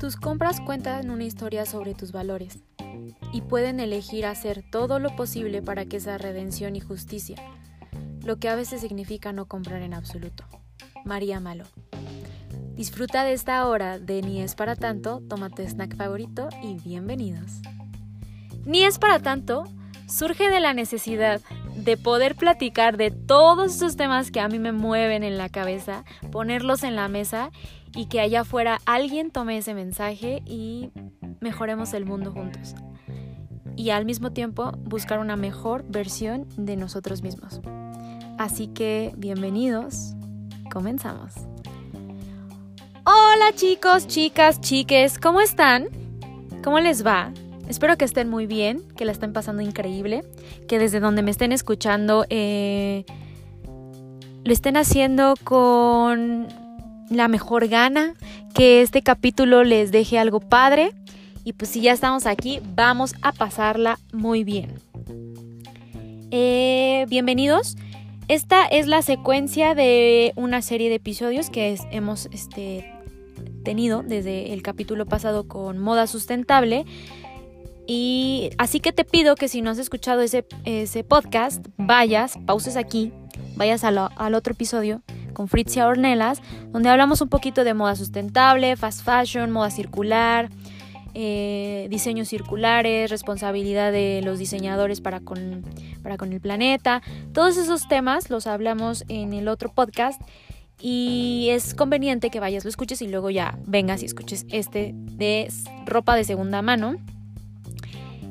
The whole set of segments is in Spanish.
Tus compras cuentan una historia sobre tus valores y pueden elegir hacer todo lo posible para que esa redención y justicia, lo que a veces significa no comprar en absoluto. María Malo. Disfruta de esta hora de Ni es para tanto, toma tu snack favorito y bienvenidos. Ni es para tanto surge de la necesidad de poder platicar de todos esos temas que a mí me mueven en la cabeza, ponerlos en la mesa y que allá afuera alguien tome ese mensaje y mejoremos el mundo juntos. Y al mismo tiempo buscar una mejor versión de nosotros mismos. Así que bienvenidos, comenzamos. Hola chicos, chicas, chiques, ¿cómo están? ¿Cómo les va? Espero que estén muy bien, que la estén pasando increíble, que desde donde me estén escuchando eh, lo estén haciendo con la mejor gana, que este capítulo les deje algo padre y pues si ya estamos aquí, vamos a pasarla muy bien. Eh, bienvenidos. Esta es la secuencia de una serie de episodios que hemos este, tenido desde el capítulo pasado con moda sustentable. Y así que te pido que si no has escuchado ese, ese podcast, vayas, pauses aquí, vayas al otro episodio con Fritzia Ornelas, donde hablamos un poquito de moda sustentable, fast fashion, moda circular, eh, diseños circulares, responsabilidad de los diseñadores para con, para con el planeta. Todos esos temas los hablamos en el otro podcast y es conveniente que vayas, lo escuches y luego ya vengas y escuches este de ropa de segunda mano.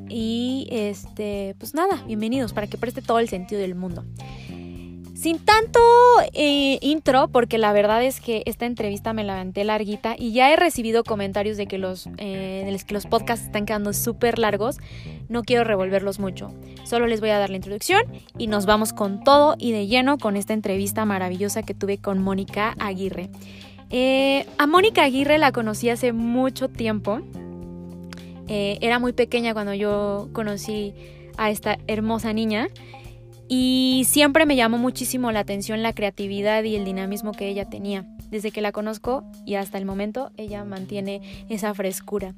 Y este, pues nada, bienvenidos para que preste todo el sentido del mundo. Sin tanto eh, intro, porque la verdad es que esta entrevista me la larguita y ya he recibido comentarios de que los, eh, los podcasts están quedando súper largos. No quiero revolverlos mucho. Solo les voy a dar la introducción y nos vamos con todo y de lleno con esta entrevista maravillosa que tuve con Mónica Aguirre. Eh, a Mónica Aguirre la conocí hace mucho tiempo. Era muy pequeña cuando yo conocí a esta hermosa niña. Y siempre me llamó muchísimo la atención la creatividad y el dinamismo que ella tenía. Desde que la conozco y hasta el momento ella mantiene esa frescura.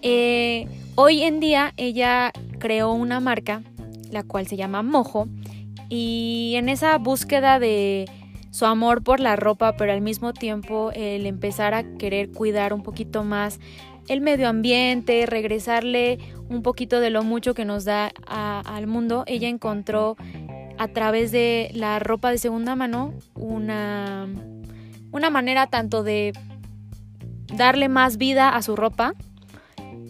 Eh, hoy en día ella creó una marca, la cual se llama Mojo, y en esa búsqueda de su amor por la ropa, pero al mismo tiempo el empezar a querer cuidar un poquito más el medio ambiente, regresarle un poquito de lo mucho que nos da al mundo, ella encontró a través de la ropa de segunda mano una, una manera tanto de darle más vida a su ropa,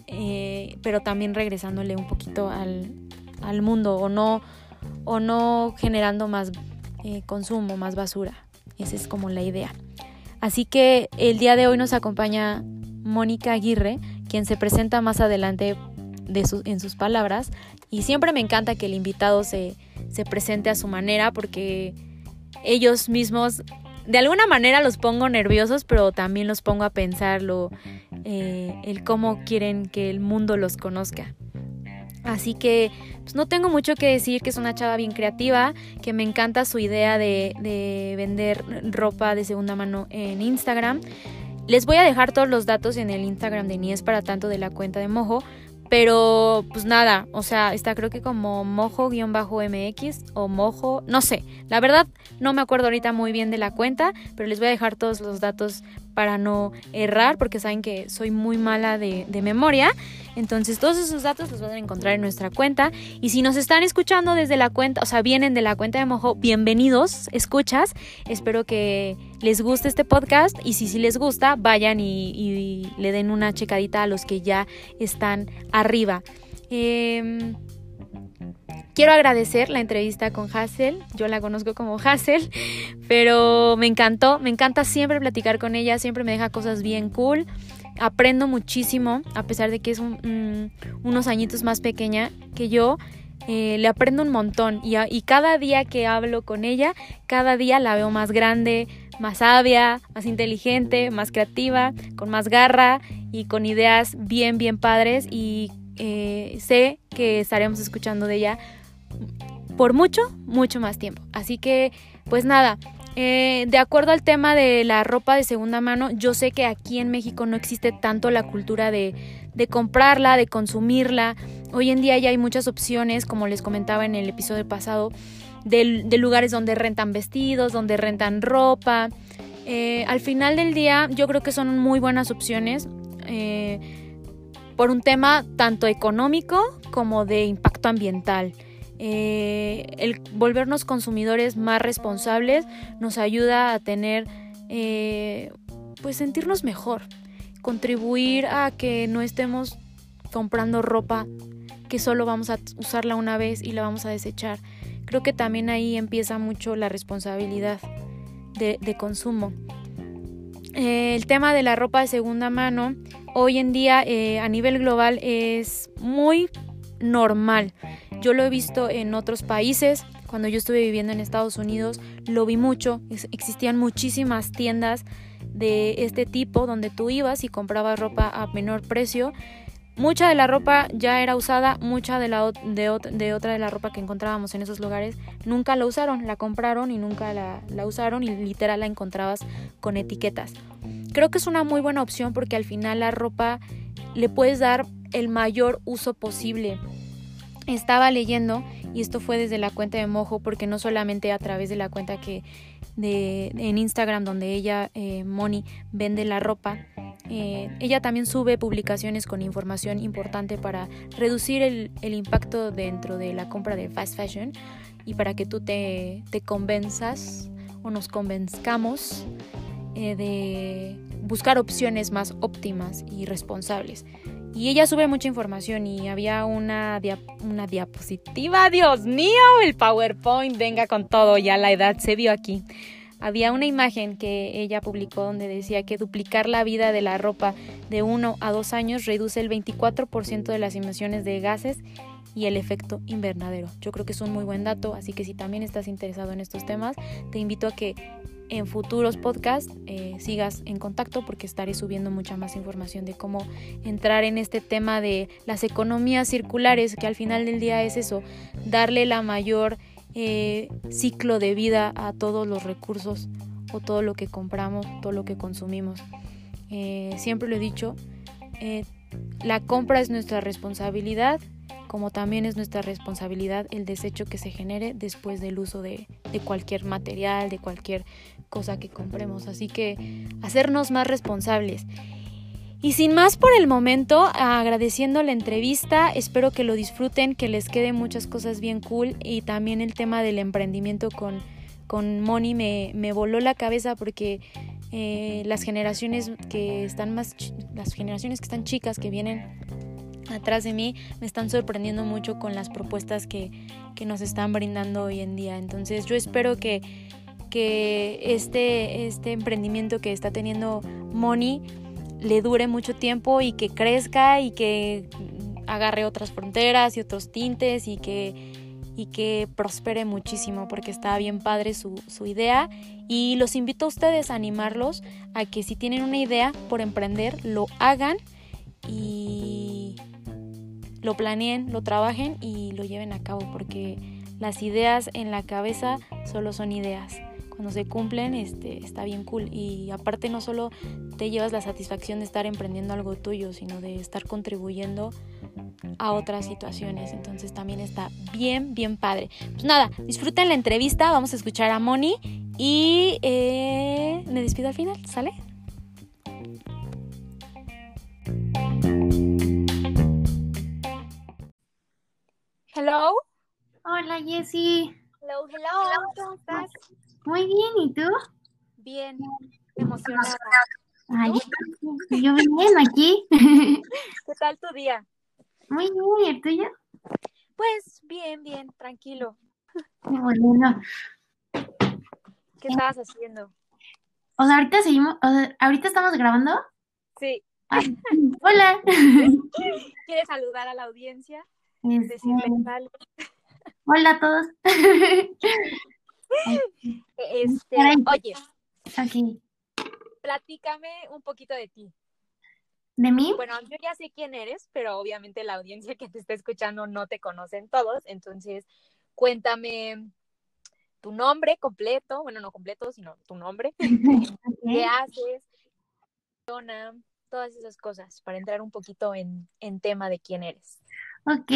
eh, pero también regresándole un poquito al, mundo o no, o no generando más eh, consumo, más basura. Esa es como la idea. Así que el día de hoy nos acompaña Mónica Aguirre, quien se presenta más adelante de en sus palabras. Y siempre me encanta que el invitado se, se presente a su manera porque ellos mismos, de alguna manera los pongo nerviosos, pero también los pongo a pensar eh, el cómo quieren que el mundo los conozca. Así que pues no tengo mucho que decir, que es una chava bien creativa, que me encanta su idea de, de vender ropa de segunda mano en Instagram. Les voy a dejar todos los datos en el Instagram de Ni es para tanto de la cuenta de Mojo. Pero pues nada, o sea, está creo que como mojo-mx o mojo, no sé. La verdad no me acuerdo ahorita muy bien de la cuenta, pero les voy a dejar todos los datos para no errar, porque saben que soy muy mala de, memoria. Entonces todos esos datos los van a encontrar en nuestra cuenta. Y si nos están escuchando desde la cuenta, o sea, vienen de la cuenta de Mojo, bienvenidos, escuchas. Espero que les guste este podcast y si sí les gusta, vayan y, le den una checadita a los que ya están arriba. Eh, Quiero agradecer la entrevista con Hassel, yo la conozco como Hassel, pero me encantó, me encanta siempre platicar con ella, siempre me deja cosas bien cool, aprendo muchísimo, a pesar de que es unos añitos más pequeña que yo, eh, le aprendo un montón. Y, y cada día que hablo con ella, cada día la veo más grande, más sabia, más inteligente, más creativa, con más garra y con ideas bien, bien padres. Y eh, sé que estaremos escuchando de ella por mucho, mucho más tiempo. Así que, pues nada, Eh, de acuerdo al tema de la ropa de segunda mano, yo sé que aquí en México no existe tanto la cultura de, de comprarla, de consumirla. Hoy en día ya hay muchas opciones, como les comentaba en el episodio pasado, de, lugares donde rentan vestidos, donde rentan ropa. Eh, al final del día yo creo que son muy buenas opciones eh, por un tema tanto económico como de impacto ambiental. Eh, el volvernos consumidores más responsables nos ayuda a tener, pues sentirnos mejor, contribuir a que no estemos comprando ropa que solo vamos a usarla una vez y la vamos a desechar. Creo que también ahí empieza mucho la responsabilidad de, consumo. Eh, el tema de la ropa de segunda mano hoy en día eh, a nivel global es muy normal. Yo lo he visto en otros países. Cuando yo estuve viviendo en Estados Unidos, lo vi mucho. existían muchísimas tiendas de este tipo donde tú ibas y comprabas ropa a menor precio Mucha de la ropa ya era usada, mucha de, la, de, de, otra de la ropa que encontrábamos en esos lugares nunca la usaron, la compraron y nunca la, la usaron y literal la encontrabas con etiquetas. Creo que es una muy buena opción porque al final la ropa le puedes dar el mayor uso posible. Estaba leyendo y esto fue desde la cuenta de Mojo porque no solamente a través de la cuenta que en Instagram donde ella, eh, Moni, vende la ropa, eh, ella también sube publicaciones con información importante para reducir el, impacto dentro de la compra de fast fashion y para que tú te, te convenzas o nos convenzcamos eh, de buscar opciones más óptimas y responsables. Y ella sube mucha información y había una, una diapositiva, Dios mío, el PowerPoint, venga con todo, ya la edad se vio aquí había una imagen que ella publicó donde decía que duplicar la vida de la ropa de uno a dos años reduce el 24% de las emisiones de gases y el efecto invernadero. Yo creo que es un muy buen dato, así que si también estás interesado en estos temas, te invito a que en futuros podcasts eh, sigas en contacto porque estaré subiendo mucha más información de cómo entrar en este tema de las economías circulares, que al final del día es eso, darle la mayor eh, ciclo de vida a todos los recursos o todo lo que compramos, todo lo que consumimos. Eh, siempre lo he dicho, la compra es nuestra responsabilidad, como también es nuestra responsabilidad el desecho que se genere después del uso de, de cualquier material, de cualquier cosa que compremos. Así que hacernos más responsables. Y sin más por el momento, agradeciendo la entrevista, espero que lo disfruten, que les queden muchas cosas bien cool y también el tema del emprendimiento con, con Moni me, me voló la cabeza porque eh, las generaciones que están más, las generaciones que están chicas, que vienen atrás de mí, me están sorprendiendo mucho con las propuestas que, que nos están brindando hoy en día. Entonces yo espero que, que este, este emprendimiento que está teniendo Moni, le dure mucho tiempo y que crezca y que agarre otras fronteras y otros tintes y que, y que prospere muchísimo porque está bien padre su, su idea. Y los invito a ustedes a animarlos a que si tienen una idea por emprender lo hagan y lo planeen, lo trabajen y lo lleven a cabo porque las ideas en la cabeza solo son ideas cuando se cumplen este, está bien cool. Y aparte no solo te llevas la satisfacción de estar emprendiendo algo tuyo, sino de estar contribuyendo a otras situaciones. Entonces también está bien, bien padre. Pues nada, disfruten la entrevista, vamos a escuchar a Moni y eh, me despido al final, ¿sale? Hello. Hola Jessie. Hello, hello. ¿Cómo estás? Muy bien, ¿y tú? Bien, emocionada. Ay, yo bien aquí. ¿Qué tal tu día? Muy bien, ¿y el tuyo? Pues bien, bien, tranquilo. Bueno. ¿Qué estabas haciendo? O sea, ahorita seguimos, o sea, ahorita estamos grabando. Sí. hola. ¿Quieres saludar a la audiencia? Este, Decirle Hola a todos. Este, oye, aquí. platícame un poquito de ti. ¿De mí? Bueno, yo ya sé quién eres, pero obviamente la audiencia que te está escuchando no te conocen todos, entonces cuéntame tu nombre completo, bueno, no completo, sino tu nombre, qué haces, todas esas cosas, para entrar un poquito en, en tema de quién eres. Ok,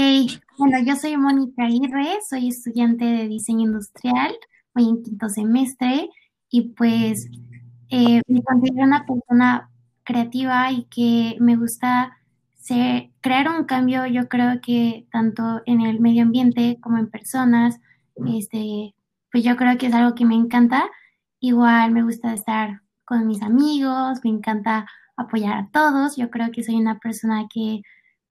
bueno, yo soy Mónica Aguirre, soy estudiante de diseño industrial, voy en quinto semestre y pues eh, me considero una persona creativa y que me gusta ser, crear un cambio, yo creo que tanto en el medio ambiente como en personas, este, pues yo creo que es algo que me encanta. Igual me gusta estar con mis amigos, me encanta apoyar a todos, yo creo que soy una persona que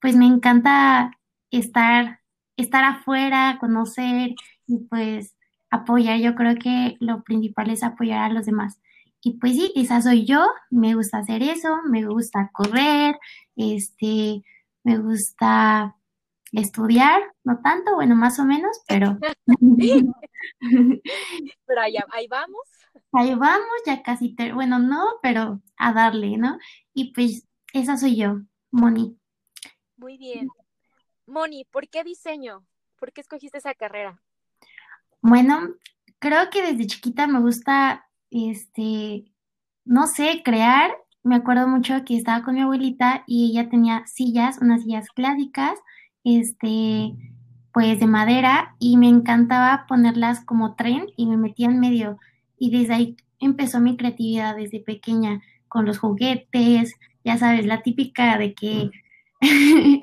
pues me encanta estar, estar afuera, conocer y pues apoyar. Yo creo que lo principal es apoyar a los demás. Y pues sí, esa soy yo, me gusta hacer eso, me gusta correr, este, me gusta estudiar, no tanto, bueno, más o menos, pero... pero ahí, ahí vamos. Ahí vamos, ya casi, bueno, no, pero a darle, ¿no? Y pues esa soy yo, Moni. Muy bien. Moni, ¿por qué diseño? ¿Por qué escogiste esa carrera? Bueno, creo que desde chiquita me gusta, este, no sé, crear. Me acuerdo mucho que estaba con mi abuelita y ella tenía sillas, unas sillas clásicas, este, pues de madera y me encantaba ponerlas como tren y me metía en medio. Y desde ahí empezó mi creatividad desde pequeña con los juguetes, ya sabes, la típica de que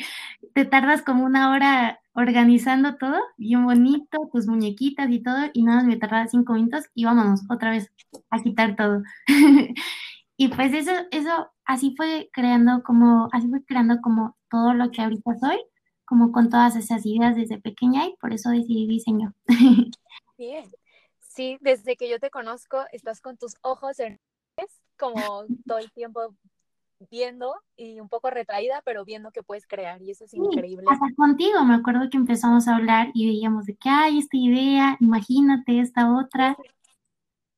te tardas como una hora organizando todo, bien bonito, tus muñequitas y todo, y nada más me tardaba cinco minutos y vámonos otra vez a quitar todo. y pues eso, eso, así fue creando como, así fue creando como todo lo que ahorita soy, como con todas esas ideas desde pequeña y por eso decidí diseño. Bien. Sí, desde que yo te conozco, estás con tus ojos en como todo el tiempo viendo y un poco retraída, pero viendo que puedes crear y eso es increíble. Hasta contigo, me acuerdo que empezamos a hablar y veíamos de que hay esta idea, imagínate esta otra.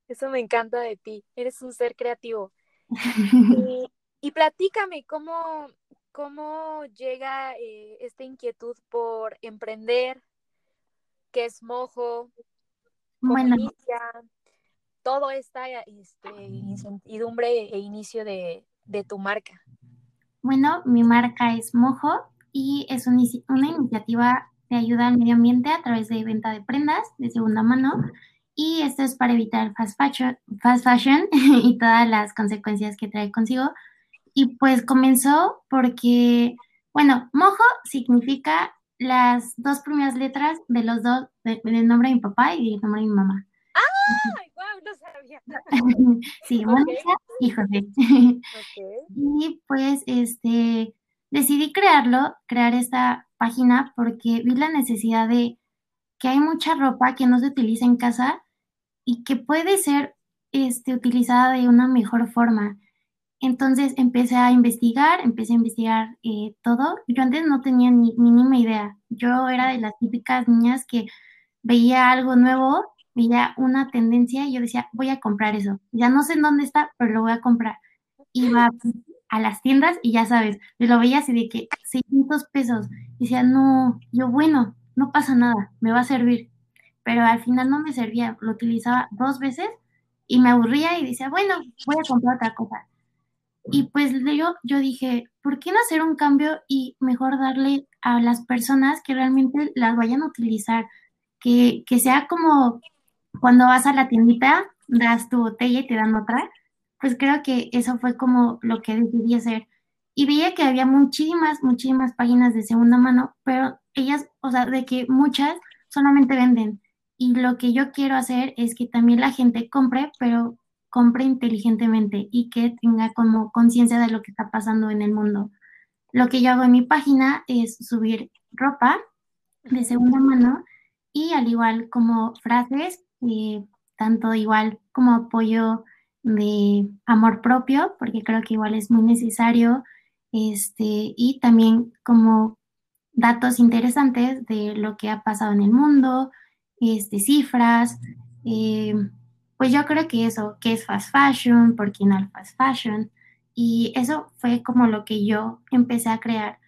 Eso me encanta de ti, eres un ser creativo. y, platícame, ¿cómo, cómo llega eh, esta inquietud por emprender? ¿Qué es mojo? ¿Cómo bueno. inicia? Todo esta este, incertidumbre e inicio de, de tu marca? Bueno, mi marca es Mojo y es una, iniciativa de ayuda al medio ambiente a través de venta de prendas de segunda mano. Y esto es para evitar fast fashion, fast fashion y todas las consecuencias que trae consigo. Y pues comenzó porque, bueno, Mojo significa las dos primeras letras de los dos, del nombre de mi papá y del nombre de mi mamá. ¡Ah! Sabía. sí, Mónica y José. Y pues, este, decidí crearlo, crear esta página porque vi la necesidad de que hay mucha ropa que no se utiliza en casa y que puede ser este, utilizada de una mejor forma. Entonces empecé a investigar, empecé a investigar eh, todo. Yo antes no tenía ni mínima idea. Yo era de las típicas niñas que veía algo nuevo veía una tendencia y yo decía, voy a comprar eso. Ya no sé en dónde está, pero lo voy a comprar. Iba a las tiendas y ya sabes, me lo veía así de que 600 pesos. Y decía, no, yo bueno, no pasa nada, me va a servir. Pero al final no me servía, lo utilizaba dos veces y me aburría y decía, bueno, voy a comprar otra cosa. Y pues yo, yo dije, ¿por qué no hacer un cambio y mejor darle a las personas que realmente las vayan a utilizar? Que, que sea como cuando vas a la tiendita, das tu botella y te dan otra, pues creo que eso fue como lo que decidí hacer. Y veía que había muchísimas, muchísimas páginas de segunda mano, pero ellas, o sea, de que muchas solamente venden. Y lo que yo quiero hacer es que también la gente compre, pero compre inteligentemente y que tenga como conciencia de lo que está pasando en el mundo. Lo que yo hago en mi página es subir ropa de segunda mano y al igual como frases eh, tanto igual como apoyo de amor propio, porque creo que igual es muy necesario, este, y también como datos interesantes de lo que ha pasado en el mundo, este, cifras, eh, pues yo creo que eso, que es fast fashion, por qué no fast fashion, y eso fue como lo que yo empecé a crear.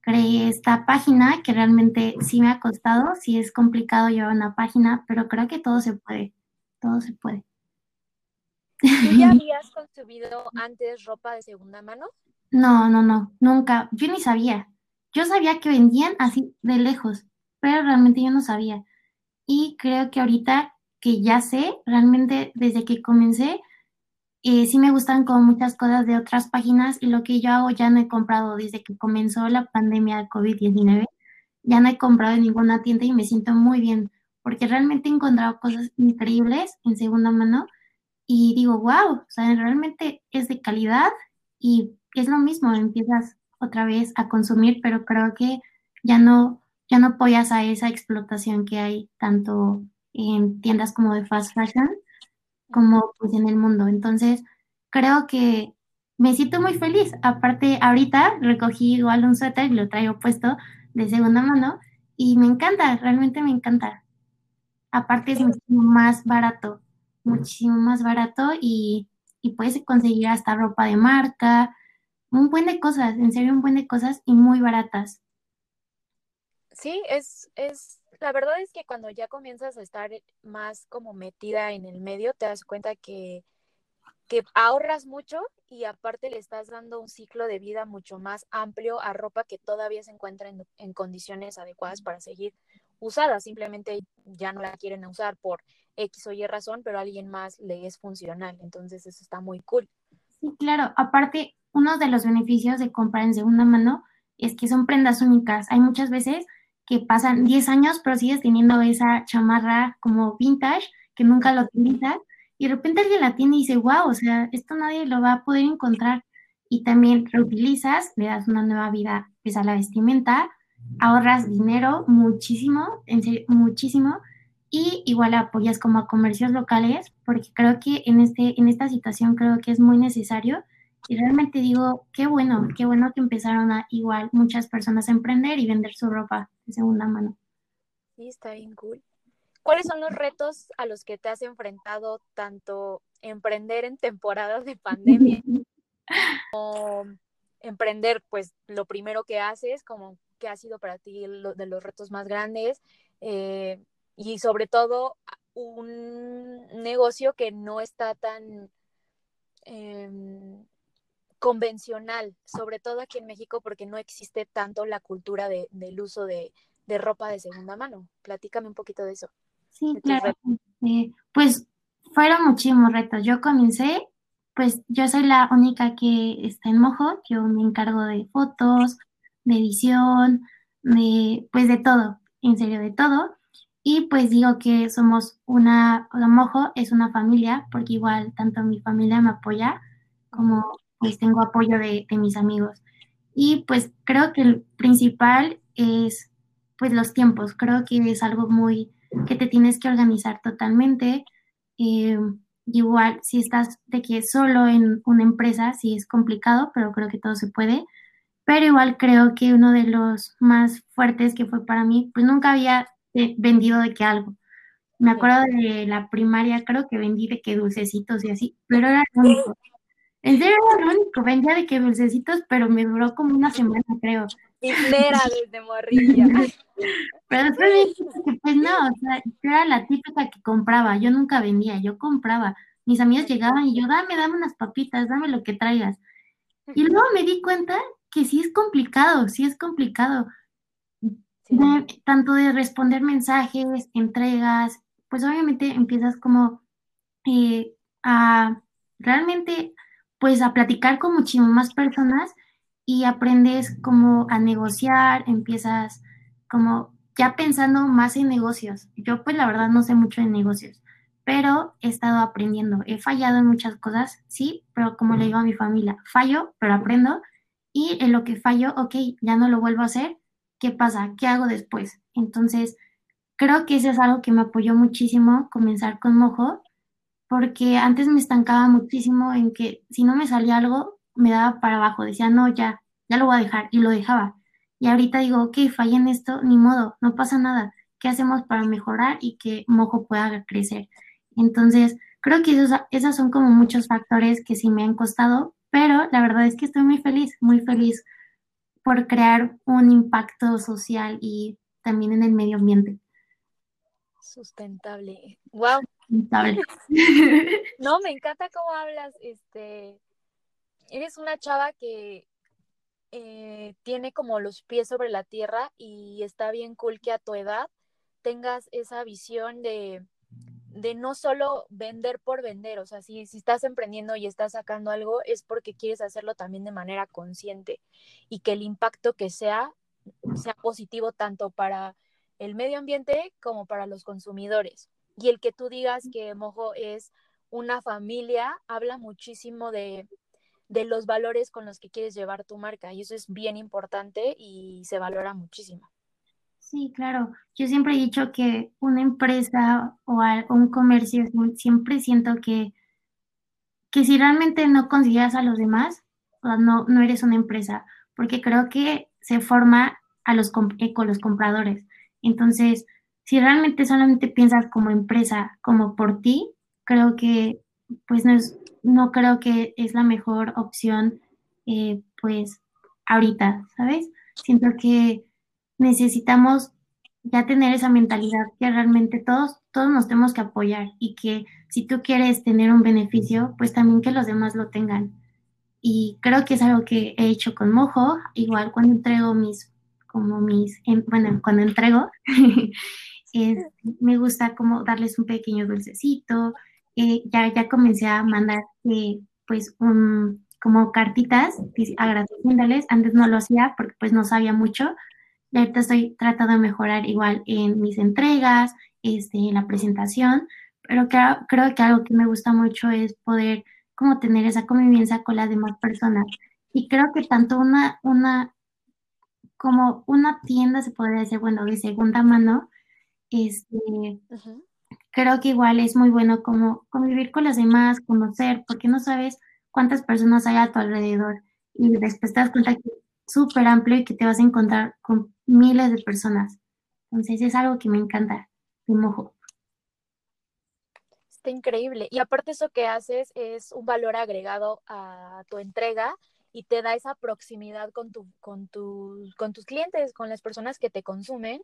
Creé esta página que realmente sí me ha costado, sí es complicado llevar una página, pero creo que todo se puede, todo se puede. ¿Tú ya habías consumido antes ropa de segunda mano? No, no, no, nunca. Yo ni sabía. Yo sabía que vendían así de lejos, pero realmente yo no sabía. Y creo que ahorita que ya sé, realmente desde que comencé, sí me gustan como muchas cosas de otras páginas y lo que yo hago ya no he comprado desde que comenzó la pandemia de COVID-19. Ya no he comprado en ninguna tienda y me siento muy bien porque realmente he encontrado cosas increíbles en segunda mano y digo, wow, o sea, realmente es de calidad y es lo mismo, empiezas otra vez a consumir, pero creo que ya no, ya no apoyas a esa explotación que hay tanto en tiendas como de fast fashion como pues en el mundo. Entonces, creo que me siento muy feliz. Aparte, ahorita recogí igual un suéter y lo traigo puesto de segunda mano y me encanta, realmente me encanta. Aparte es muchísimo más barato, muchísimo más barato y, y puedes conseguir hasta ropa de marca, un buen de cosas, en serio un buen de cosas y muy baratas. Sí, es, es, la verdad es que cuando ya comienzas a estar más como metida en el medio, te das cuenta que, que ahorras mucho y aparte le estás dando un ciclo de vida mucho más amplio a ropa que todavía se encuentra en, en condiciones adecuadas para seguir usada. Simplemente ya no la quieren usar por X o Y razón, pero a alguien más le es funcional. Entonces eso está muy cool. Sí, claro. Aparte, uno de los beneficios de comprar en segunda mano es que son prendas únicas. Hay muchas veces que pasan 10 años, pero sigues teniendo esa chamarra como vintage que nunca lo utilizas y de repente alguien la tiene y dice, wow, o sea, esto nadie lo va a poder encontrar. Y también reutilizas, le das una nueva vida pues, a la vestimenta, ahorras dinero muchísimo, en serio, muchísimo, y igual apoyas como a comercios locales, porque creo que en, este, en esta situación creo que es muy necesario y realmente digo, qué bueno, qué bueno que empezaron a igual muchas personas a emprender y vender su ropa de segunda mano. Sí, está bien cool. ¿Cuáles son los retos a los que te has enfrentado tanto emprender en temporadas de pandemia como emprender, pues lo primero que haces, como que ha sido para ti lo, de los retos más grandes eh, y sobre todo un negocio que no está tan eh, convencional, sobre todo aquí en México, porque no existe tanto la cultura de, del uso de, ropa de segunda mano. Platícame un poquito de eso. Sí, claro. Eh, pues fueron muchísimos retos. Yo comencé, pues yo soy la única que está en Mojo, yo me encargo de fotos, de edición, de, pues de todo, en serio, de todo. Y pues digo que somos una, Mojo es una familia, porque igual tanto mi familia me apoya como pues tengo apoyo de, mis amigos. Y pues creo que el principal es pues los tiempos. Creo que es algo muy que te tienes que organizar totalmente. Eh, igual, si estás de que solo en una empresa, sí es complicado, pero creo que todo se puede. Pero igual creo que uno de los más fuertes que fue para mí, pues nunca había eh, vendido de que algo. Me acuerdo de la primaria, creo que vendí de que dulcecitos y así, pero era lo único. En serio era lo único, vendía de que dulcecitos, pero me duró como una semana, creo. era desde morrilla. pero después me dije que pues no, o sea, yo era la típica que compraba, yo nunca vendía, yo compraba. Mis amigos llegaban y yo, dame, dame unas papitas, dame lo que traigas. Y luego me di cuenta que sí es complicado, sí es complicado. tanto de responder mensajes, entregas, pues obviamente empiezas como eh, a realmente pues a platicar con muchísimas más personas y aprendes como a negociar, empiezas como ya pensando más en negocios. Yo pues la verdad no sé mucho de negocios, pero he estado aprendiendo. He fallado en muchas cosas, sí, pero como le digo a mi familia, fallo, pero aprendo. Y en lo que fallo, ok, ya no lo vuelvo a hacer. ¿Qué pasa? ¿Qué hago después? Entonces, creo que eso es algo que me apoyó muchísimo, comenzar con Mojo, porque antes me estancaba muchísimo en que si no me salía algo, me daba para abajo, decía, no, ya, ya lo voy a dejar, y lo dejaba. Y ahorita digo, ok, fallé en esto, ni modo, no pasa nada. ¿Qué hacemos para mejorar y que Mojo pueda crecer? Entonces, creo que esos, esos son como muchos factores que sí me han costado, pero la verdad es que estoy muy feliz, muy feliz por crear un impacto social y también en el medio ambiente. Sustentable. Wow. No, me encanta cómo hablas. Este, eres una chava que eh, tiene como los pies sobre la tierra y está bien cool que a tu edad tengas esa visión de, de no solo vender por vender, o sea, si, si estás emprendiendo y estás sacando algo es porque quieres hacerlo también de manera consciente y que el impacto que sea sea positivo tanto para el medio ambiente como para los consumidores. Y el que tú digas que Mojo es una familia habla muchísimo de, de los valores con los que quieres llevar tu marca y eso es bien importante y se valora muchísimo. Sí, claro. Yo siempre he dicho que una empresa o un comercio, siempre siento que, que si realmente no consideras a los demás, no, no eres una empresa, porque creo que se forma a los, eh, con los compradores. Entonces, si realmente solamente piensas como empresa, como por ti, creo que pues no, es, no creo que es la mejor opción, eh, pues ahorita, ¿sabes? Siento que necesitamos ya tener esa mentalidad que realmente todos, todos nos tenemos que apoyar y que si tú quieres tener un beneficio, pues también que los demás lo tengan. Y creo que es algo que he hecho con Mojo, igual cuando entrego mis, como mis, bueno, cuando entrego, me gusta como darles un pequeño dulcecito, eh, ya, ya comencé a mandar eh, pues un, como cartitas agradeciéndoles, antes no lo hacía porque pues no sabía mucho, ahorita estoy tratando de mejorar igual en mis entregas, este, en la presentación, pero creo, creo que algo que me gusta mucho es poder como tener esa convivencia con las demás personas. Y creo que tanto una, una, como una tienda se podría decir, bueno, de segunda mano, este, creo que igual es muy bueno como convivir con las demás, conocer, porque no sabes cuántas personas hay a tu alrededor. Y después te das cuenta que súper amplio y que te vas a encontrar con miles de personas. Entonces es algo que me encanta, me mojo. Está increíble. Y aparte eso que haces es un valor agregado a tu entrega y te da esa proximidad con, tu, con, con tus clientes, con las personas que te consumen.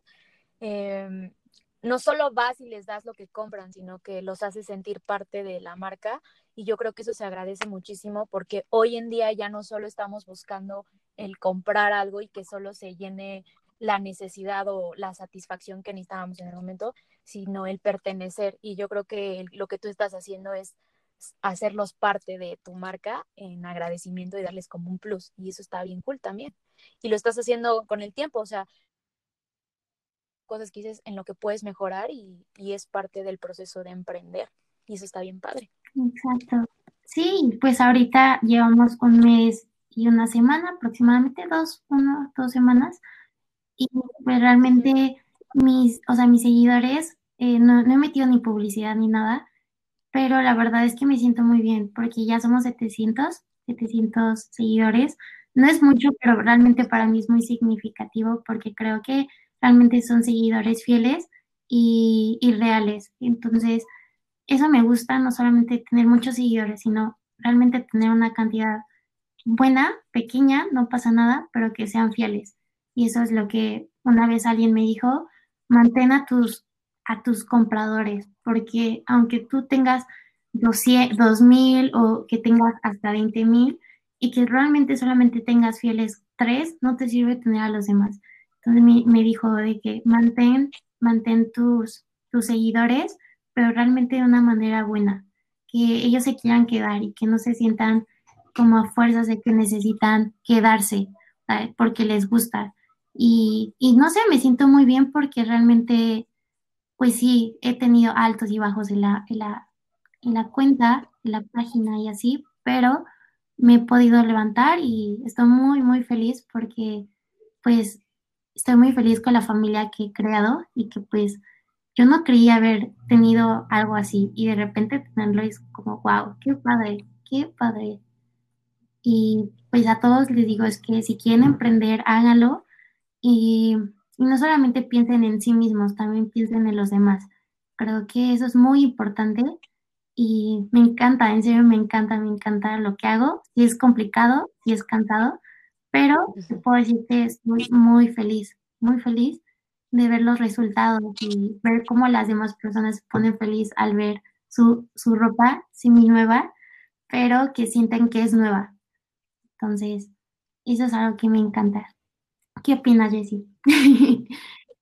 Em, no solo vas y les das lo que compran, sino que los haces sentir parte de la marca y yo creo que eso se agradece muchísimo porque hoy en día ya no solo estamos buscando el comprar algo y que solo se llene la necesidad o la satisfacción que necesitábamos en el momento, sino el pertenecer. Y yo creo que lo que tú estás haciendo es hacerlos parte de tu marca en agradecimiento y darles como un plus. Y eso está bien cool también. Y lo estás haciendo con el tiempo, o sea, cosas que dices en lo que puedes mejorar y, y es parte del proceso de emprender. Y eso está bien padre. Exacto. Sí, pues ahorita llevamos un mes y una semana, aproximadamente dos, uno, dos semanas. Y pues realmente mis, o sea, mis seguidores, eh, no, no he metido ni publicidad ni nada, pero la verdad es que me siento muy bien porque ya somos 700, 700 seguidores. No es mucho, pero realmente para mí es muy significativo porque creo que realmente son seguidores fieles y, y reales. Entonces, eso me gusta, no solamente tener muchos seguidores, sino realmente tener una cantidad buena, pequeña, no pasa nada, pero que sean fieles. Y eso es lo que una vez alguien me dijo, mantén a tus, a tus compradores, porque aunque tú tengas dos mil o que tengas hasta 20 mil y que realmente solamente tengas fieles tres, no te sirve tener a los demás. Entonces me, dijo de que mantén, mantén tus, tus seguidores pero realmente de una manera buena, que ellos se quieran quedar y que no se sientan como a fuerzas de que necesitan quedarse porque les gusta. Y, no sé, me siento muy bien porque realmente, pues sí, he tenido altos y bajos en la, en la, en la cuenta, en la página y así, pero me he podido levantar y estoy muy, muy feliz porque pues estoy muy feliz con la familia que he creado y que pues yo no creía haber tenido algo así y de repente tenerlo es como, wow, qué padre, qué padre. Y pues a todos les digo es que si quieren emprender, háganlo y, no solamente piensen en sí mismos, también piensen en los demás. Creo que eso es muy importante y me encanta, en serio me encanta, me encanta lo que hago. Si es complicado, si es cansado, pero puedo decir que estoy muy feliz, muy feliz de ver los resultados y ver cómo las demás personas se ponen feliz al ver su, su ropa semi nueva, pero que sienten que es nueva. Entonces, eso es algo que me encanta. ¿Qué opinas, Jessie?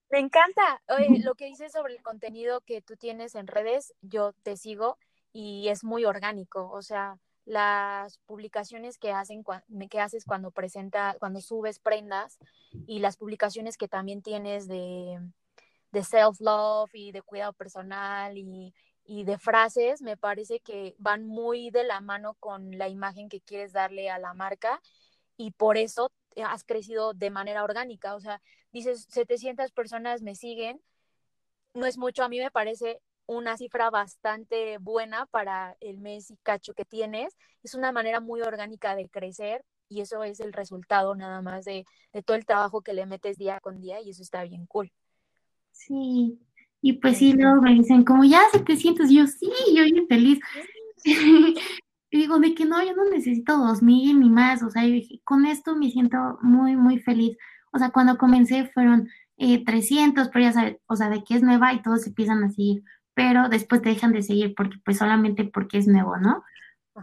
Me encanta. Oye, lo que dices sobre el contenido que tú tienes en redes, yo te sigo y es muy orgánico. O sea, las publicaciones que hacen que haces cuando presenta, cuando subes prendas y las publicaciones que también tienes de, de self-love y de cuidado personal y, y de frases, me parece que van muy de la mano con la imagen que quieres darle a la marca y por eso has crecido de manera orgánica. O sea, dices, 700 personas me siguen, no es mucho, a mí me parece una cifra bastante buena para el mes y cacho que tienes. Es una manera muy orgánica de crecer y eso es el resultado nada más de, de todo el trabajo que le metes día con día y eso está bien cool. Sí, y pues sí, luego me dicen como ya 700, y yo sí, yo bien feliz. y digo, de que no, yo no necesito 2000 ni más, o sea, dije, con esto me siento muy, muy feliz. O sea, cuando comencé fueron eh, 300, pero ya sabes, o sea, de que es nueva y todos empiezan a seguir pero después te dejan de seguir porque pues solamente porque es nuevo, ¿no?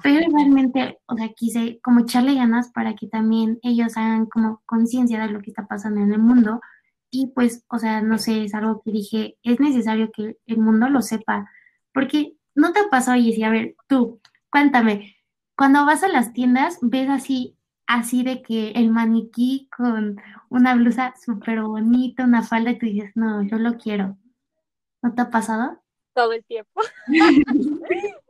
Pero realmente, o sea, quise como echarle ganas para que también ellos hagan como conciencia de lo que está pasando en el mundo y pues, o sea, no sé, es algo que dije, es necesario que el mundo lo sepa, porque no te ha pasado, y a ver, tú, cuéntame, cuando vas a las tiendas, ves así, así de que el maniquí con una blusa súper bonita, una falda, y tú dices, no, yo lo quiero. ¿No te ha pasado? Todo el tiempo.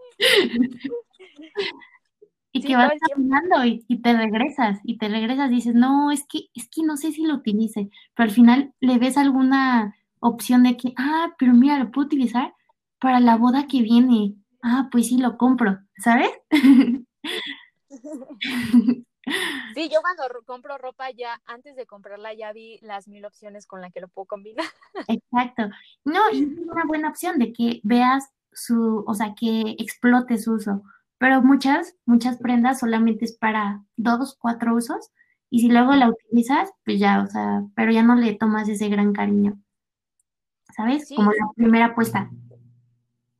y que vas caminando y, te regresas, y te regresas y dices, no, es que, es que no sé si lo utilice, pero al final le ves alguna opción de que, ah, pero mira, lo puedo utilizar para la boda que viene. Ah, pues sí, lo compro, ¿sabes? Sí, yo cuando compro ropa ya, antes de comprarla ya vi las mil opciones con las que lo puedo combinar. Exacto. No, y es una buena opción de que veas su, o sea, que explote su uso. Pero muchas, muchas prendas solamente es para dos, cuatro usos. Y si luego la utilizas, pues ya, o sea, pero ya no le tomas ese gran cariño. ¿Sabes? Como la primera apuesta.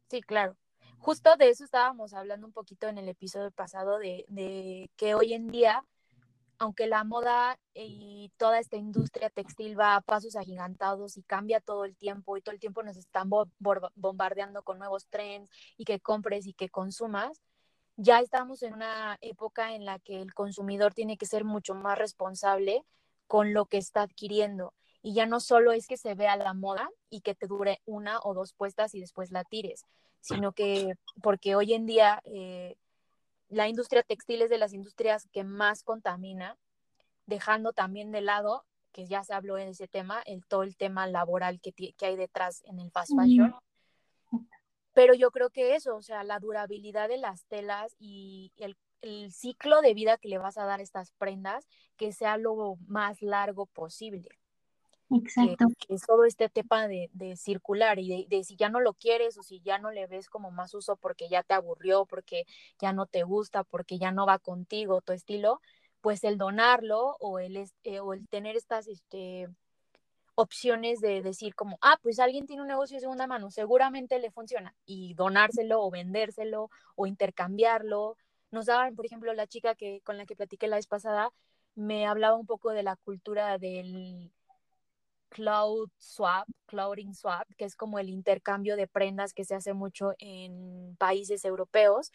Sí, claro justo de eso estábamos hablando un poquito en el episodio pasado, de, que hoy en día, aunque la moda y toda esta industria textil va a pasos agigantados y cambia todo el tiempo y todo el tiempo nos están bombardeando con nuevos trends y que compres y que consumas, ya estamos en una época en la que el consumidor tiene que ser mucho más responsable con lo que está adquiriendo. Y ya no solo es que se vea la moda y que te dure una o dos puestas y después la tires, sino que porque hoy en día eh, la industria textil es de las industrias que más contamina, dejando también de lado, que ya se habló en ese tema, el, todo el tema laboral que, que hay detrás en el fast fashion. Pero yo creo que eso, o sea, la durabilidad de las telas y el, el ciclo de vida que le vas a dar a estas prendas, que sea lo más largo posible. Exacto. Que, es todo este tema de, circular y de, si ya no lo quieres o si ya no le ves como más uso porque ya te aburrió, porque ya no te gusta, porque ya no va contigo tu estilo, pues el donarlo o el, eh, o el tener estas este, opciones de decir como, ah, pues alguien tiene un negocio de segunda mano, seguramente le funciona y donárselo o vendérselo o intercambiarlo. Nos daban, por ejemplo, la chica que con la que platiqué la vez pasada, me hablaba un poco de la cultura del cloud swap, clothing swap, que es como el intercambio de prendas que se hace mucho en países europeos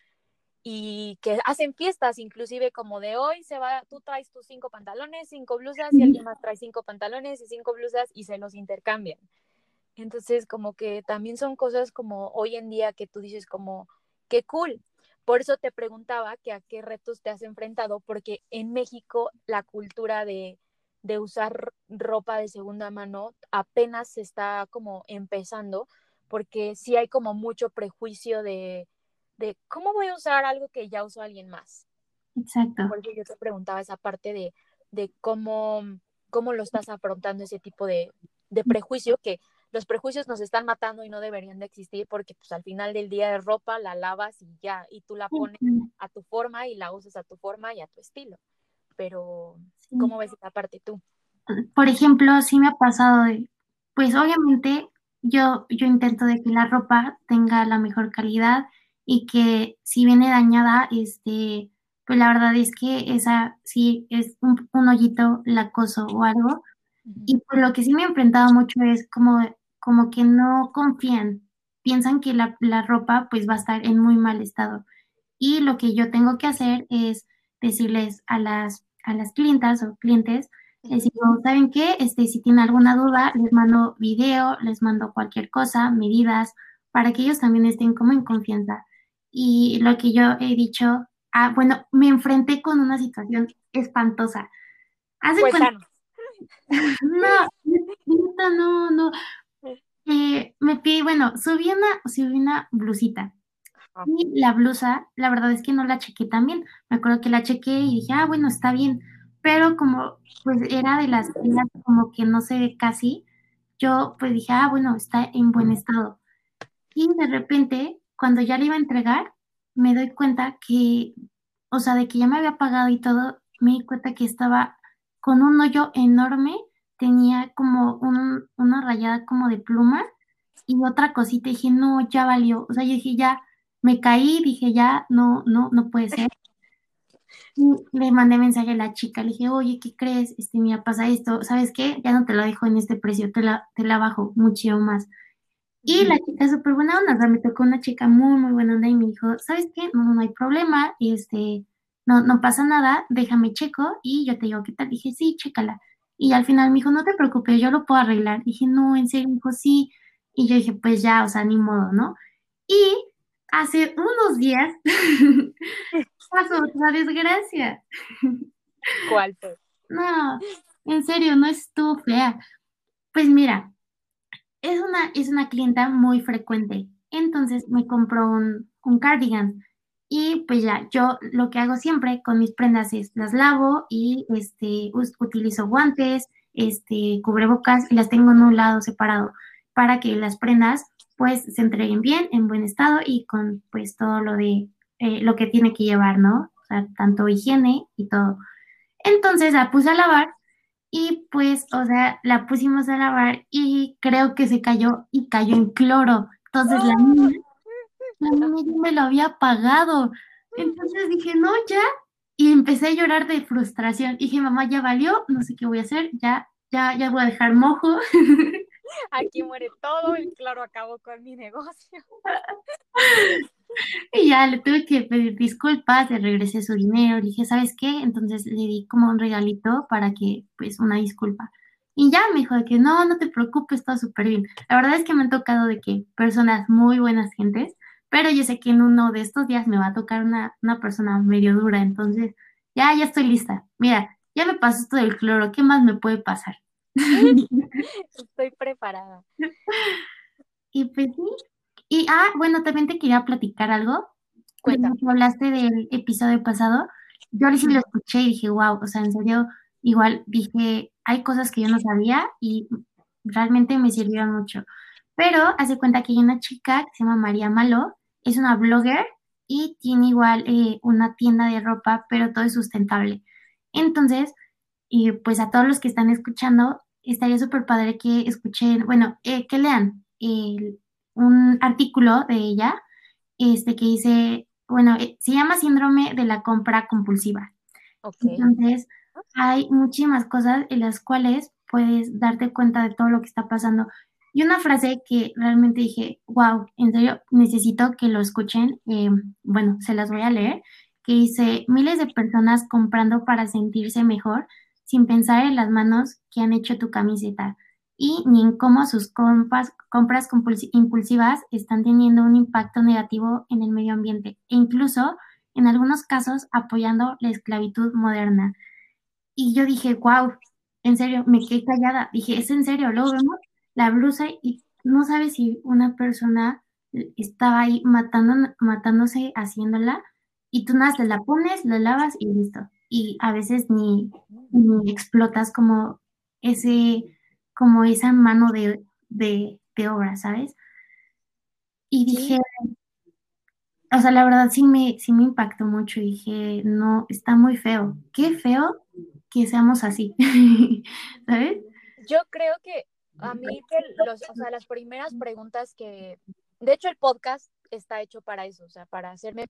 y que hacen fiestas, inclusive como de hoy se va, tú traes tus cinco pantalones, cinco blusas y alguien más trae cinco pantalones y cinco blusas y se los intercambian. Entonces, como que también son cosas como hoy en día que tú dices como, qué cool. Por eso te preguntaba que a qué retos te has enfrentado, porque en México la cultura de de usar ropa de segunda mano apenas se está como empezando, porque sí hay como mucho prejuicio de, de cómo voy a usar algo que ya usó alguien más. Exacto. Porque yo te preguntaba esa parte de, de cómo, cómo lo estás afrontando ese tipo de, de prejuicio, que los prejuicios nos están matando y no deberían de existir porque pues al final del día de ropa la lavas y ya, y tú la pones a tu forma y la usas a tu forma y a tu estilo. pero ¿cómo ves esa parte tú? Por ejemplo, sí me ha pasado pues obviamente yo, yo intento de que la ropa tenga la mejor calidad y que si viene dañada, este, pues la verdad es que esa sí es un, hoyito lacoso o algo. Y pues lo que sí me he enfrentado mucho es como, como que no confían, piensan que la, la ropa pues va a estar en muy mal estado. Y lo que yo tengo que hacer es decirles a las, a las clientas o clientes, les digo, ¿saben qué? Este, si tienen alguna duda, les mando video, les mando cualquier cosa, medidas, para que ellos también estén como en confianza. Y lo que yo he dicho, ah, bueno, me enfrenté con una situación espantosa. Hace pues no, no, no. Eh, me pide, bueno, subí una, subí una blusita. Y la blusa, la verdad es que no la chequé también. Me acuerdo que la chequé y dije, ah, bueno, está bien. Pero como pues era de las como que no ve casi, yo pues dije, ah, bueno, está en buen estado. Y de repente, cuando ya le iba a entregar, me doy cuenta que, o sea, de que ya me había pagado y todo, me di cuenta que estaba con un hoyo enorme, tenía como una rayada como de pluma y otra cosita, dije, no, ya valió. O sea, yo dije, ya, me caí, dije, ya, no, no, no puede ser. Le mandé mensaje a la chica, le dije, oye, ¿qué crees? Este, mira, pasa esto, ¿sabes qué? Ya no te lo dejo en este precio, te la, te la bajo mucho más. Y la chica súper buena onda, o sea, me tocó una chica muy, muy buena onda y me dijo, ¿sabes qué? No, no hay problema, este, no, no pasa nada, déjame checo y yo te digo, ¿qué tal? Dije, sí, chécala. Y al final me dijo, no te preocupes, yo lo puedo arreglar. Dije, no, en serio, me dijo, sí. Y yo dije, pues ya, o sea, ni modo, ¿no? Y hace unos días pasó otra desgracia. ¿Cuál fue? No, en serio, no estuvo fea. Pues mira, es una, es una clienta muy frecuente. Entonces me compró un, un cardigan. Y pues ya, yo lo que hago siempre con mis prendas es las lavo y este, utilizo guantes, este, cubrebocas y las tengo en un lado separado para que las prendas pues se entreguen bien, en buen estado y con pues todo lo de eh, lo que tiene que llevar, ¿no? O sea, tanto higiene y todo. Entonces la puse a lavar y pues, o sea, la pusimos a lavar y creo que se cayó y cayó en cloro. Entonces la niña, la niña me lo había apagado. Entonces dije, no, ya. Y empecé a llorar de frustración. Dije, mamá, ya valió, no sé qué voy a hacer, ya, ya, ya voy a dejar mojo. aquí muere todo y claro, acabo con mi negocio. Y ya le tuve que pedir disculpas, le regresé su dinero, dije, ¿sabes qué? Entonces le di como un regalito para que, pues, una disculpa. Y ya me dijo de que no, no te preocupes, todo súper bien. La verdad es que me han tocado de que personas muy buenas gentes, pero yo sé que en uno de estos días me va a tocar una, una persona medio dura, entonces ya, ya estoy lista. Mira, ya me pasó esto del cloro, ¿qué más me puede pasar? Estoy preparada. Y pues sí. Y, ah, bueno, también te quería platicar algo. Cuando hablaste del episodio pasado, yo sí lo escuché y dije, wow, o sea, en serio, igual dije, hay cosas que yo no sabía y realmente me sirvieron mucho. Pero hace cuenta que hay una chica que se llama María Malo, es una blogger y tiene igual eh, una tienda de ropa, pero todo es sustentable. Entonces, y pues a todos los que están escuchando, estaría súper padre que escuchen, bueno, eh, que lean un artículo de ella, este que dice, bueno, eh, se llama síndrome de la compra compulsiva. Entonces, hay muchísimas cosas en las cuales puedes darte cuenta de todo lo que está pasando. Y una frase que realmente dije, wow, en serio, necesito que lo escuchen. Eh, bueno, se las voy a leer, que dice, miles de personas comprando para sentirse mejor sin pensar en las manos que han hecho tu camiseta y ni en cómo sus compras, impulsivas están teniendo un impacto negativo en el medio ambiente e incluso en algunos casos apoyando la esclavitud moderna. Y yo dije, wow, en serio, me quedé callada. Dije, es en serio, luego vemos la blusa y no sabes si una persona estaba ahí matándose haciéndola y tú nada, la pones, la lavas y listo y a veces ni, explotas como ese, como esa mano de, obra, ¿sabes? Y dije, o sea, la verdad sí me, sí me impactó mucho. Dije, no, está muy feo. Qué feo que seamos así, ¿sabes? Yo creo que a mí, los, o sea, las primeras preguntas que, de hecho el podcast está hecho para eso, o sea, para hacerme,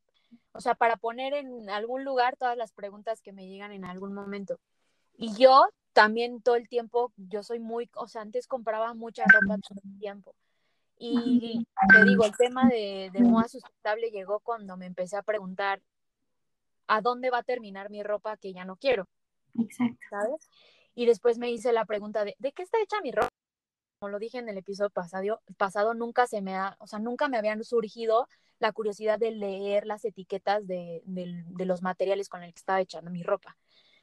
o sea, para poner en algún lugar todas las preguntas que me llegan en algún momento. Y yo también todo el tiempo, yo soy muy, o sea, antes compraba mucha ropa todo el tiempo. Y te digo, el tema de, de moda sustentable llegó cuando me empecé a preguntar a dónde va a terminar mi ropa que ya no quiero. Exacto. ¿Sabes? Y después me hice la pregunta de, ¿de qué está hecha mi ropa? Como lo dije en el episodio pasado, pasado nunca se me ha, o sea, nunca me habían surgido la curiosidad de leer las etiquetas de, de, de los materiales con el que estaba echando mi ropa.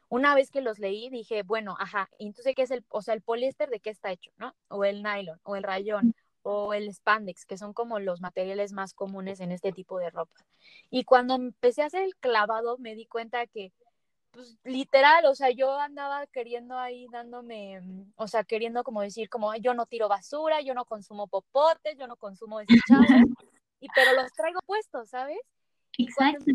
Una vez que los leí, dije, bueno, ajá, entonces, ¿qué es el, o sea, el poliéster de qué está hecho, ¿no? O el nylon, o el rayón, o el spandex, que son como los materiales más comunes en este tipo de ropa. Y cuando empecé a hacer el clavado, me di cuenta que, pues literal, o sea, yo andaba queriendo ahí dándome, o sea, queriendo como decir, como yo no tiro basura, yo no consumo popotes, yo no consumo desechables, y pero los traigo puestos, ¿sabes? Exacto. Y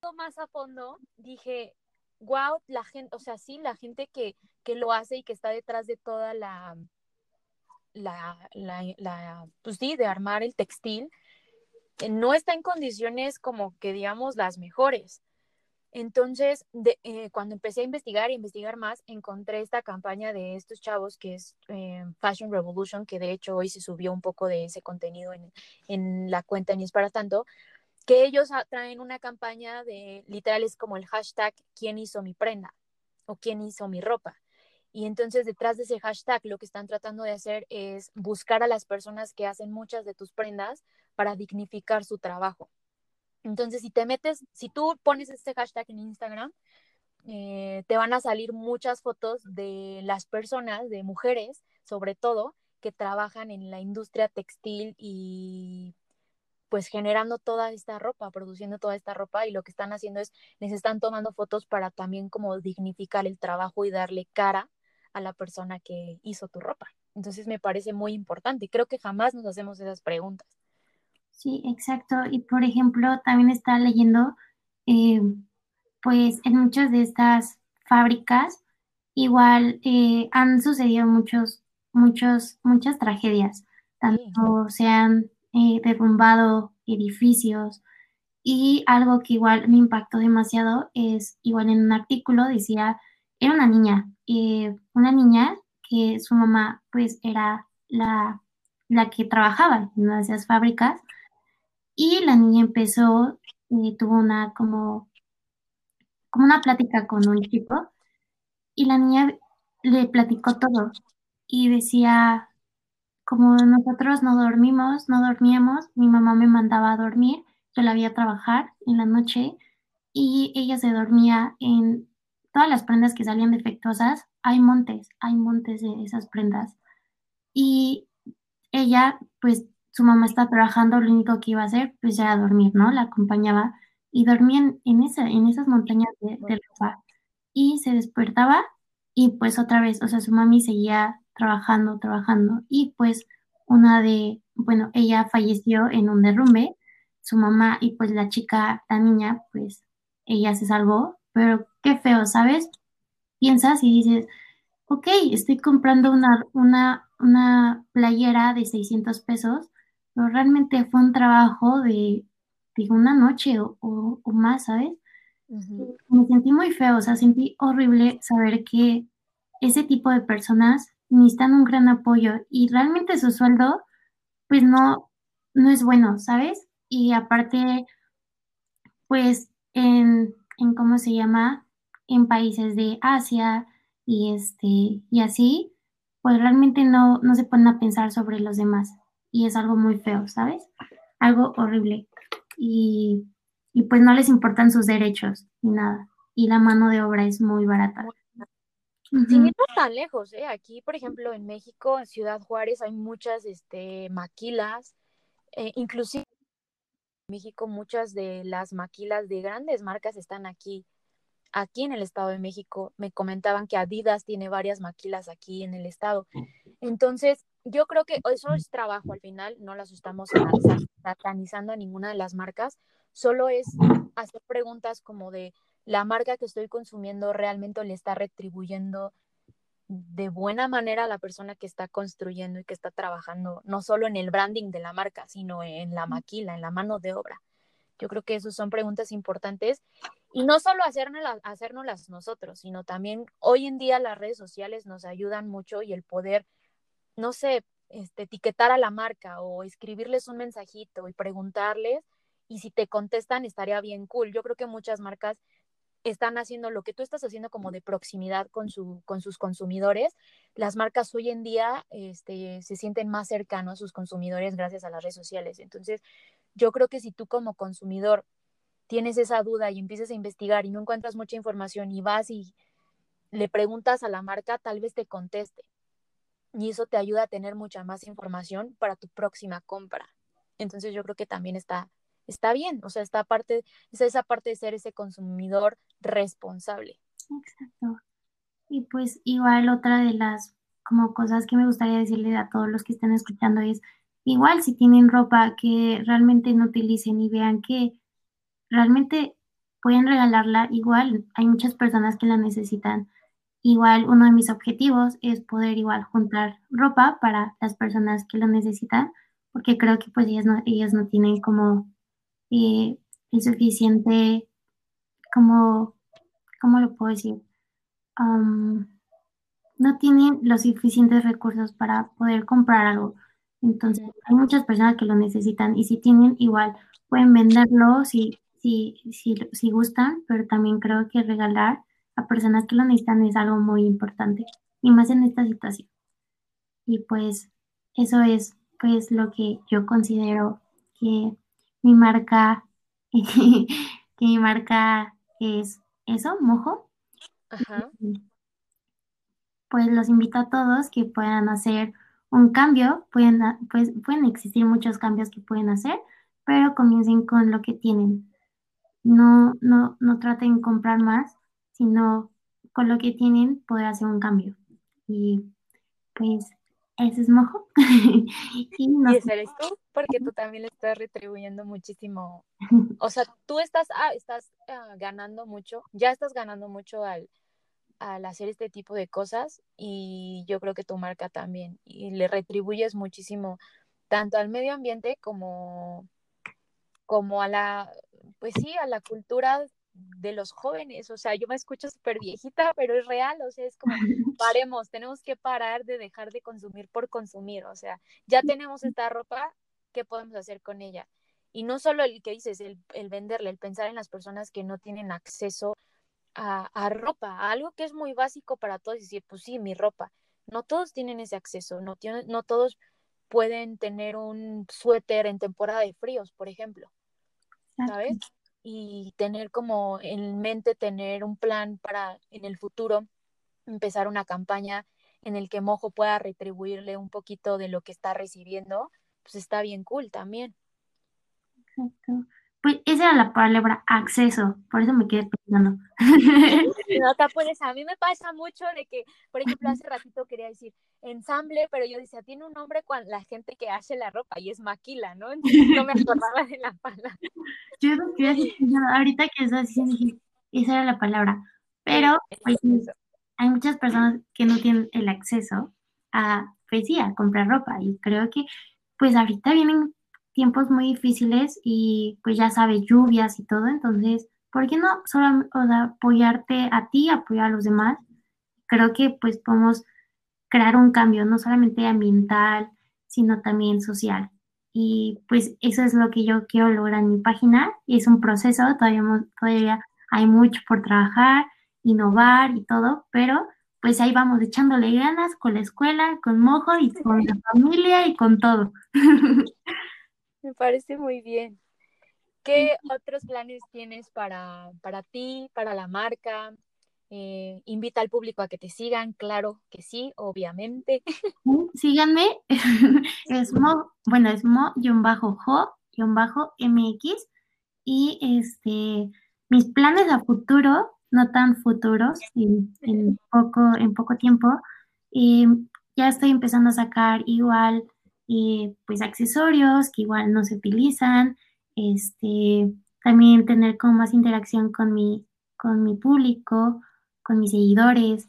cuando más a fondo, dije, wow, la gente, o sea, sí, la gente que, que lo hace y que está detrás de toda la, la, la, la, pues sí, de armar el textil, eh, no está en condiciones como que digamos las mejores. Entonces, de, eh, cuando empecé a investigar y investigar más, encontré esta campaña de estos chavos que es eh, Fashion Revolution, que de hecho hoy se subió un poco de ese contenido en, en la cuenta ni es para tanto, que ellos traen una campaña de literales como el hashtag ¿Quién hizo mi prenda? o ¿Quién hizo mi ropa? Y entonces detrás de ese hashtag lo que están tratando de hacer es buscar a las personas que hacen muchas de tus prendas para dignificar su trabajo. Entonces, si te metes, si tú pones este hashtag en Instagram, eh, te van a salir muchas fotos de las personas, de mujeres, sobre todo, que trabajan en la industria textil y pues generando toda esta ropa, produciendo toda esta ropa y lo que están haciendo es les están tomando fotos para también como dignificar el trabajo y darle cara a la persona que hizo tu ropa. Entonces me parece muy importante. Creo que jamás nos hacemos esas preguntas. Sí, exacto. Y por ejemplo, también está leyendo, eh, pues en muchas de estas fábricas, igual eh, han sucedido muchos, muchos, muchas tragedias. Tanto se han eh, derrumbado edificios. Y algo que igual me impactó demasiado es, igual en un artículo decía, era una niña, eh, una niña que su mamá pues era la, la que trabajaba en una de esas fábricas y la niña empezó, eh, tuvo una como, como una plática con un chico y la niña le platicó todo y decía, como nosotros no dormimos, no dormíamos, mi mamá me mandaba a dormir, yo la vi a trabajar en la noche y ella se dormía en todas las prendas que salían defectuosas, hay montes, hay montes de esas prendas. Y ella, pues su mamá está trabajando, lo único que iba a hacer, pues era dormir, ¿no? La acompañaba y dormían en, esa, en esas montañas de, de ropa. Y se despertaba y pues otra vez, o sea, su mami seguía trabajando, trabajando. Y pues una de, bueno, ella falleció en un derrumbe, su mamá y pues la chica, la niña, pues ella se salvó, pero qué feo, ¿sabes? Piensas y dices, ok, estoy comprando una, una, una playera de 600 pesos, pero realmente fue un trabajo de, de una noche o, o, o más, ¿sabes? Uh -huh. Me sentí muy feo, o sea, sentí horrible saber que ese tipo de personas necesitan un gran apoyo y realmente su sueldo, pues no, no es bueno, ¿sabes? Y aparte, pues en, en cómo se llama, en países de Asia y este, y así, pues realmente no, no se ponen a pensar sobre los demás. Y es algo muy feo, ¿sabes? Algo horrible. Y, y pues no les importan sus derechos ni nada. Y la mano de obra es muy barata. Sin ir tan lejos, ¿eh? Aquí, por ejemplo, en México, en Ciudad Juárez, hay muchas este, maquilas, eh, inclusive en México muchas de las maquilas de grandes marcas están aquí, aquí en el Estado de México. Me comentaban que Adidas tiene varias maquilas aquí en el Estado. Entonces, yo creo que eso es trabajo al final, no las estamos satanizando a ninguna de las marcas, solo es hacer preguntas como de la marca que estoy consumiendo realmente le está retribuyendo de buena manera a la persona que está construyendo y que está trabajando, no solo en el branding de la marca, sino en la maquila, en la mano de obra. Yo creo que esas son preguntas importantes y no solo hacernos nosotros, sino también hoy en día las redes sociales nos ayudan mucho y el poder, no sé, este, etiquetar a la marca o escribirles un mensajito y preguntarles y si te contestan estaría bien cool. Yo creo que muchas marcas están haciendo lo que tú estás haciendo como de proximidad con, su, con sus consumidores. Las marcas hoy en día este, se sienten más cercanos a sus consumidores gracias a las redes sociales. Entonces, yo creo que si tú como consumidor tienes esa duda y empiezas a investigar y no encuentras mucha información y vas y le preguntas a la marca, tal vez te conteste. Y eso te ayuda a tener mucha más información para tu próxima compra. Entonces yo creo que también está está bien, o sea, está parte, es esa parte de ser ese consumidor responsable. Exacto. Y pues igual otra de las como cosas que me gustaría decirle a todos los que están escuchando es, igual si tienen ropa que realmente no utilicen y vean que realmente pueden regalarla, igual hay muchas personas que la necesitan. Igual uno de mis objetivos es poder igual juntar ropa para las personas que lo necesitan, porque creo que pues ellas no, ellas no tienen como y es suficiente, como, ¿cómo lo puedo decir? no tienen los suficientes recursos para poder comprar algo. Entonces, hay muchas personas que lo necesitan y si tienen, igual pueden venderlo si, si, si, si gustan, pero también creo que regalar a personas que lo necesitan es algo muy importante y más en esta situación. Y pues eso es pues lo que yo considero que mi marca, que mi marca es eso, mojo. Pues los invito a todos que puedan hacer un cambio, pueden, pues, pueden existir muchos cambios que pueden hacer, pero comiencen con lo que tienen. No, no, no traten de comprar más, sino con lo que tienen poder hacer un cambio. Y pues ese es mojo. y, no ese eres tú, porque tú también le estás retribuyendo muchísimo. O sea, tú estás, ah, estás ah, ganando mucho, ya estás ganando mucho al, al hacer este tipo de cosas y yo creo que tu marca también. Y le retribuyes muchísimo tanto al medio ambiente como, como a la, pues sí, a la cultura de los jóvenes, o sea, yo me escucho súper viejita, pero es real, o sea, es como, paremos, tenemos que parar de dejar de consumir por consumir, o sea, ya tenemos esta ropa, ¿qué podemos hacer con ella? Y no solo el que dices, el, el venderle, el pensar en las personas que no tienen acceso a, a, ropa, a algo que es muy básico para todos, y decir, pues sí, mi ropa, no todos tienen ese acceso, no, tienen, no todos pueden tener un suéter en temporada de fríos, por ejemplo, ¿sabes? Y tener como en mente tener un plan para en el futuro empezar una campaña en el que Mojo pueda retribuirle un poquito de lo que está recibiendo, pues está bien cool también. Exacto. Pues esa era la palabra acceso, por eso me quedé pensando. No te a mí me pasa mucho de que, por ejemplo, hace ratito quería decir ensamble, pero yo decía, tiene un nombre con la gente que hace la ropa y es maquila, ¿no? Entonces no me acordaba de la palabra. Yo no ahorita que estás diciendo, esa era la palabra, pero pues, hay muchas personas que no tienen el acceso a, pues sí, a comprar ropa y creo que pues ahorita vienen tiempos muy difíciles y pues ya sabes, lluvias y todo, entonces, ¿por qué no solo apoyarte a ti, apoyar a los demás? Creo que pues podemos crear un cambio, no solamente ambiental, sino también social. Y pues eso es lo que yo quiero lograr en mi página. Y es un proceso, todavía, todavía hay mucho por trabajar, innovar y todo, pero pues ahí vamos echándole ganas con la escuela, con Mojo y con la familia y con todo. Me parece muy bien. ¿Qué otros planes tienes para, para ti, para la marca? Eh, invita al público a que te sigan, claro que sí, obviamente. Síganme, es mo, bueno, es mo-jo-mx y este, mis planes a futuro, no tan futuros, en, poco, en poco tiempo, eh, ya estoy empezando a sacar igual, eh, pues accesorios que igual no se utilizan, este, también tener como más interacción con mi, con mi público, con mis seguidores,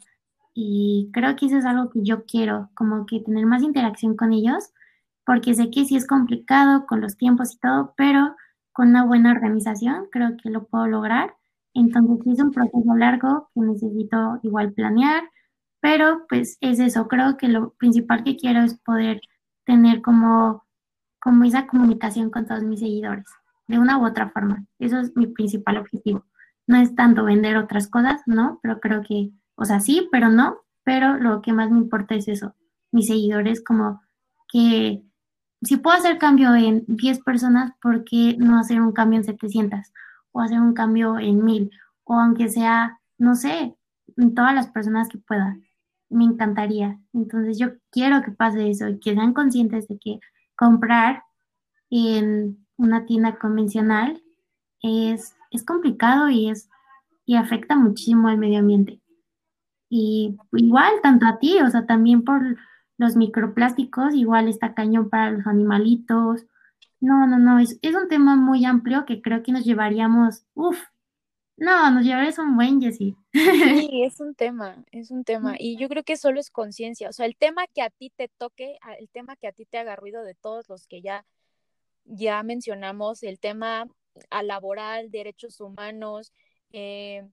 y creo que eso es algo que yo quiero, como que tener más interacción con ellos, porque sé que sí es complicado con los tiempos y todo, pero con una buena organización creo que lo puedo lograr. Entonces es un proceso largo que necesito igual planear, pero pues es eso, creo que lo principal que quiero es poder tener como, como esa comunicación con todos mis seguidores, de una u otra forma. Eso es mi principal objetivo. No es tanto vender otras cosas, ¿no? Pero creo que o sea, sí, pero no, pero lo que más me importa es eso, mis seguidores, como que si puedo hacer cambio en 10 personas, ¿por qué no hacer un cambio en 700? O hacer un cambio en 1000, o aunque sea, no sé, en todas las personas que pueda. Me encantaría. Entonces yo quiero que pase eso y que sean conscientes de que comprar en una tienda convencional es, es complicado y, es, y afecta muchísimo al medio ambiente. Y igual, tanto a ti, o sea, también por los microplásticos, igual está cañón para los animalitos. No, no, no, es, es un tema muy amplio que creo que nos llevaríamos, uff, no, nos llevaríamos un buen, Jessy. Sí, es un tema, es un tema. Y yo creo que solo es conciencia. O sea, el tema que a ti te toque, el tema que a ti te haga ruido de todos los que ya, ya mencionamos, el tema a laboral, derechos humanos, eh,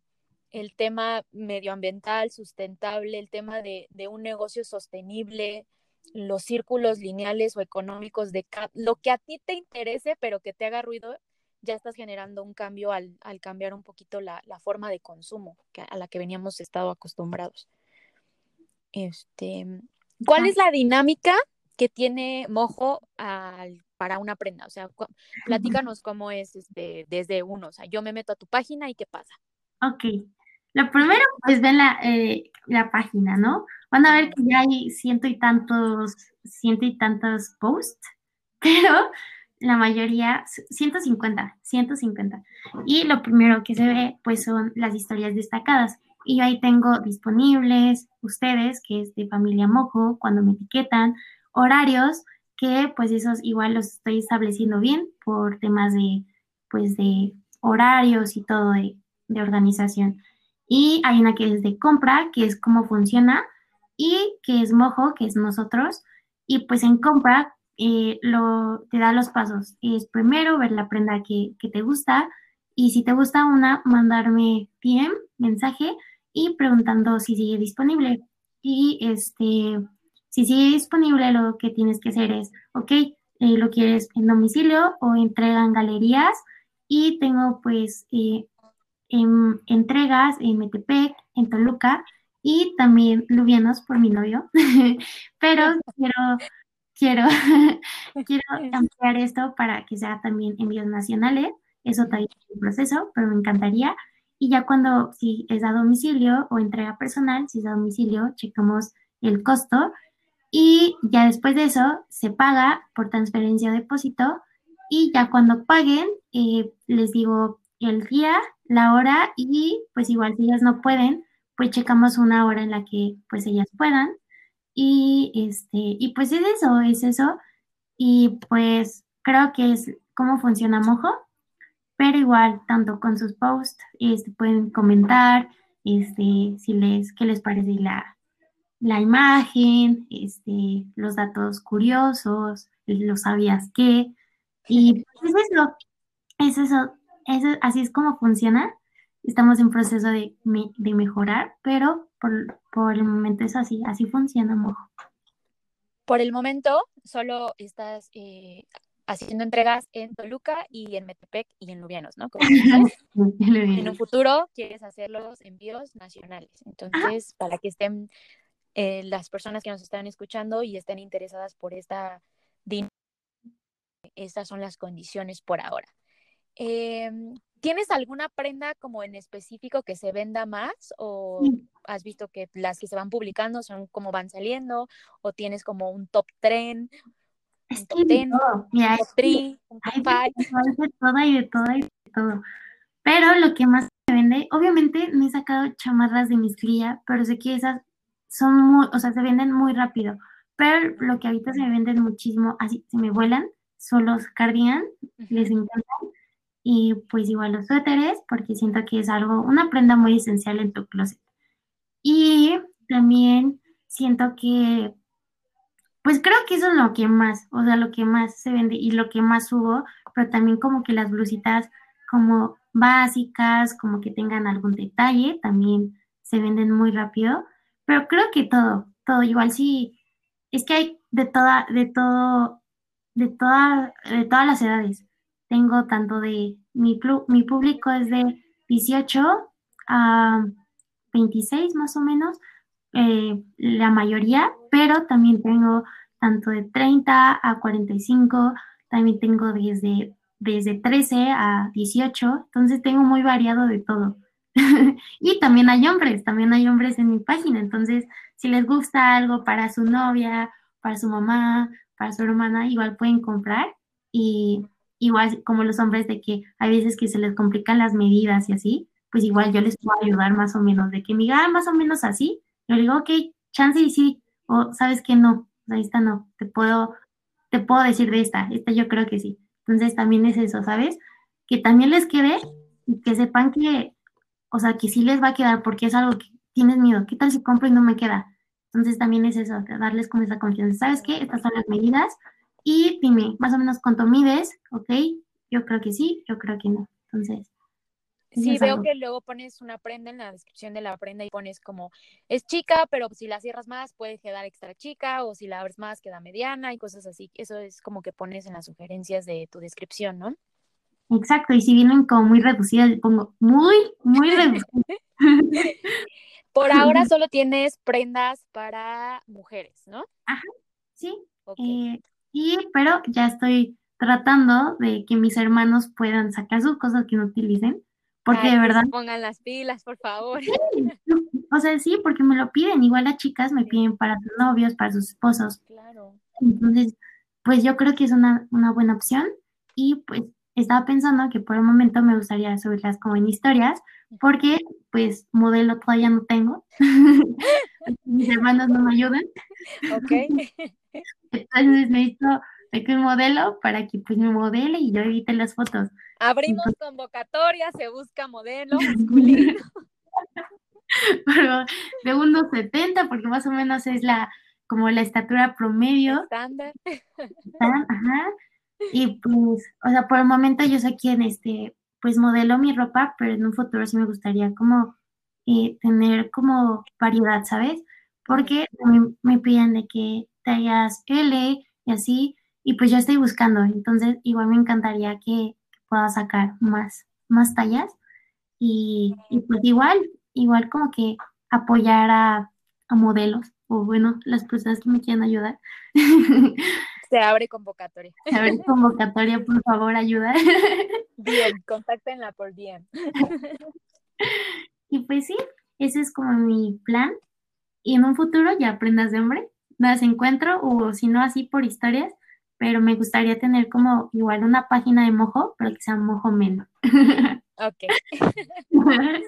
el tema medioambiental, sustentable, el tema de, un negocio sostenible, los círculos lineales o económicos de lo que a ti te interese, pero que te haga ruido, ya estás generando un cambio al, cambiar un poquito la, forma de consumo a la que veníamos estado acostumbrados. Este, ¿Cuál es la dinámica que tiene Mojo para una prenda? O sea, platícanos cómo es este, desde uno. O sea, yo me meto a tu página y qué pasa. Ok, lo primero, pues ven la, eh, la página, ¿no? Van a ver que ya hay ciento y tantos, ciento y tantos posts, pero la mayoría, 150, 150. Y lo primero que se ve, pues son las historias destacadas. Y yo ahí tengo disponibles ustedes, que es de familia Mojo, cuando me etiquetan, horarios, que pues esos igual los estoy estableciendo bien por temas de, pues de horarios y todo de, de organización. Y hay una que es de compra, que es cómo funciona, y que es mojo, que es nosotros. Y pues en compra eh, lo, te da los pasos. Es primero ver la prenda que, que te gusta y si te gusta una, mandarme PM, mensaje y preguntando si sigue disponible. Y este, si sigue disponible, lo que tienes que hacer es, ok, eh, lo quieres en domicilio o entrega en galerías y tengo pues eh, en entregas en Metepec, en Toluca y también Lubianos por mi novio. Pero quiero, quiero, quiero ampliar esto para que sea también envíos nacionales. Eso todavía es un proceso, pero me encantaría. Y ya cuando, si es a domicilio o entrega personal, si es a domicilio, checamos el costo. Y ya después de eso, se paga por transferencia de depósito. Y ya cuando paguen, eh, les digo el día, la hora y pues igual si ellas no pueden, pues checamos una hora en la que pues ellas puedan. Y este, y pues es eso, es eso. Y pues creo que es cómo funciona Mojo, pero igual, tanto con sus posts, este, pueden comentar, este, si les, qué les parece la, la imagen, este, los datos curiosos, los sabías qué. Y pues es eso, es eso, eso, así es como funciona. Estamos en proceso de, mejorar, pero por, el momento es así, así funciona Mojo. Por el momento solo estás eh, haciendo entregas en Toluca y en Metepec y en Lubianos, ¿no? en un futuro quieres hacer los envíos nacionales. Entonces, para que estén eh, las personas que nos están escuchando y estén interesadas por esta dinámica, estas son las condiciones por ahora. Em, ¿Tienes alguna prenda como en específico que se venda más o has visto que las que se van publicando son como van saliendo o tienes como un top trend? un top ten, un top three, un top five? de todo y de todo y de todo. Pero lo que más se vende, obviamente no he sacado chamarras de mis cría, pero sé que esas son muy, o sea, se venden muy rápido. Pero lo que ahorita se me venden muchísimo, así se me vuelan, son los cardigan, les encantan. Y pues igual los suéteres, porque siento que es algo, una prenda muy esencial en tu closet. Y también siento que, pues creo que eso es lo que más, o sea, lo que más se vende y lo que más subo, pero también como que las blusitas como básicas, como que tengan algún detalle, también se venden muy rápido. Pero creo que todo, todo, igual sí, es que hay de toda, de todo, de toda, de todas las edades. Tengo tanto de, mi, mi público es de 18 a 26 más o menos, eh, la mayoría, pero también tengo tanto de 30 a 45, también tengo desde, desde 13 a 18, entonces tengo muy variado de todo. y también hay hombres, también hay hombres en mi página, entonces si les gusta algo para su novia, para su mamá, para su hermana, igual pueden comprar. Y igual como los hombres de que hay veces que se les complican las medidas y así, pues igual yo les puedo ayudar más o menos, de que me diga, ah, más o menos así, yo le digo, ok, chance y sí, o sabes que no, ahí está no, te puedo, te puedo decir de esta, esta yo creo que sí. Entonces también es eso, ¿sabes? Que también les quede y que sepan que o sea, que sí les va a quedar porque es algo que tienes miedo. ¿Qué tal si compro y no me queda? Entonces también es eso, darles como esa confianza. ¿Sabes qué? Estas son las medidas y dime, más o menos cuánto mides, ¿ok? Yo creo que sí, yo creo que no. Entonces. Sí, veo que luego pones una prenda en la descripción de la prenda y pones como es chica, pero si la cierras más puede quedar extra chica o si la abres más queda mediana y cosas así. Eso es como que pones en las sugerencias de tu descripción, ¿no? Exacto, y si vienen como muy reducidas, le pongo muy, muy reducidas. Por ahora solo tienes prendas para mujeres, ¿no? Ajá, sí. Eh, y, pero ya estoy tratando de que mis hermanos puedan sacar sus cosas que no utilicen, porque de verdad... pongan las pilas, por favor. o sea, sí, porque me lo piden, igual las chicas me piden para sus novios, para sus esposos. Claro. Entonces, pues yo creo que es una, una buena opción y pues estaba pensando que por el momento me gustaría subirlas como en historias, porque pues modelo todavía no tengo. Mis hermanos no me ayudan. Ok. Entonces necesito un modelo para que pues me modele y yo edite las fotos. Abrimos convocatoria, se busca modelo masculino. Pero de unos 70, porque más o menos es la como la estatura promedio. Estándar. Ajá. Y pues, o sea, por el momento yo soy quien, este, pues modelo mi ropa, pero en un futuro sí me gustaría como eh, tener como variedad, ¿sabes? Porque me piden de que tallas L y así, y pues yo estoy buscando, entonces igual me encantaría que, pueda sacar más, más tallas y, pues igual, igual como que apoyar a, a modelos o bueno, las personas que me quieran ayudar. Se abre convocatoria. Se abre convocatoria, por favor, ayuda. Bien, contáctenla por bien. Y pues sí, ese es como mi plan. Y en un futuro ya aprendas de hombre, las encuentro o si no así por historias, pero me gustaría tener como igual una página de mojo, pero que sea mojo menos. Ok.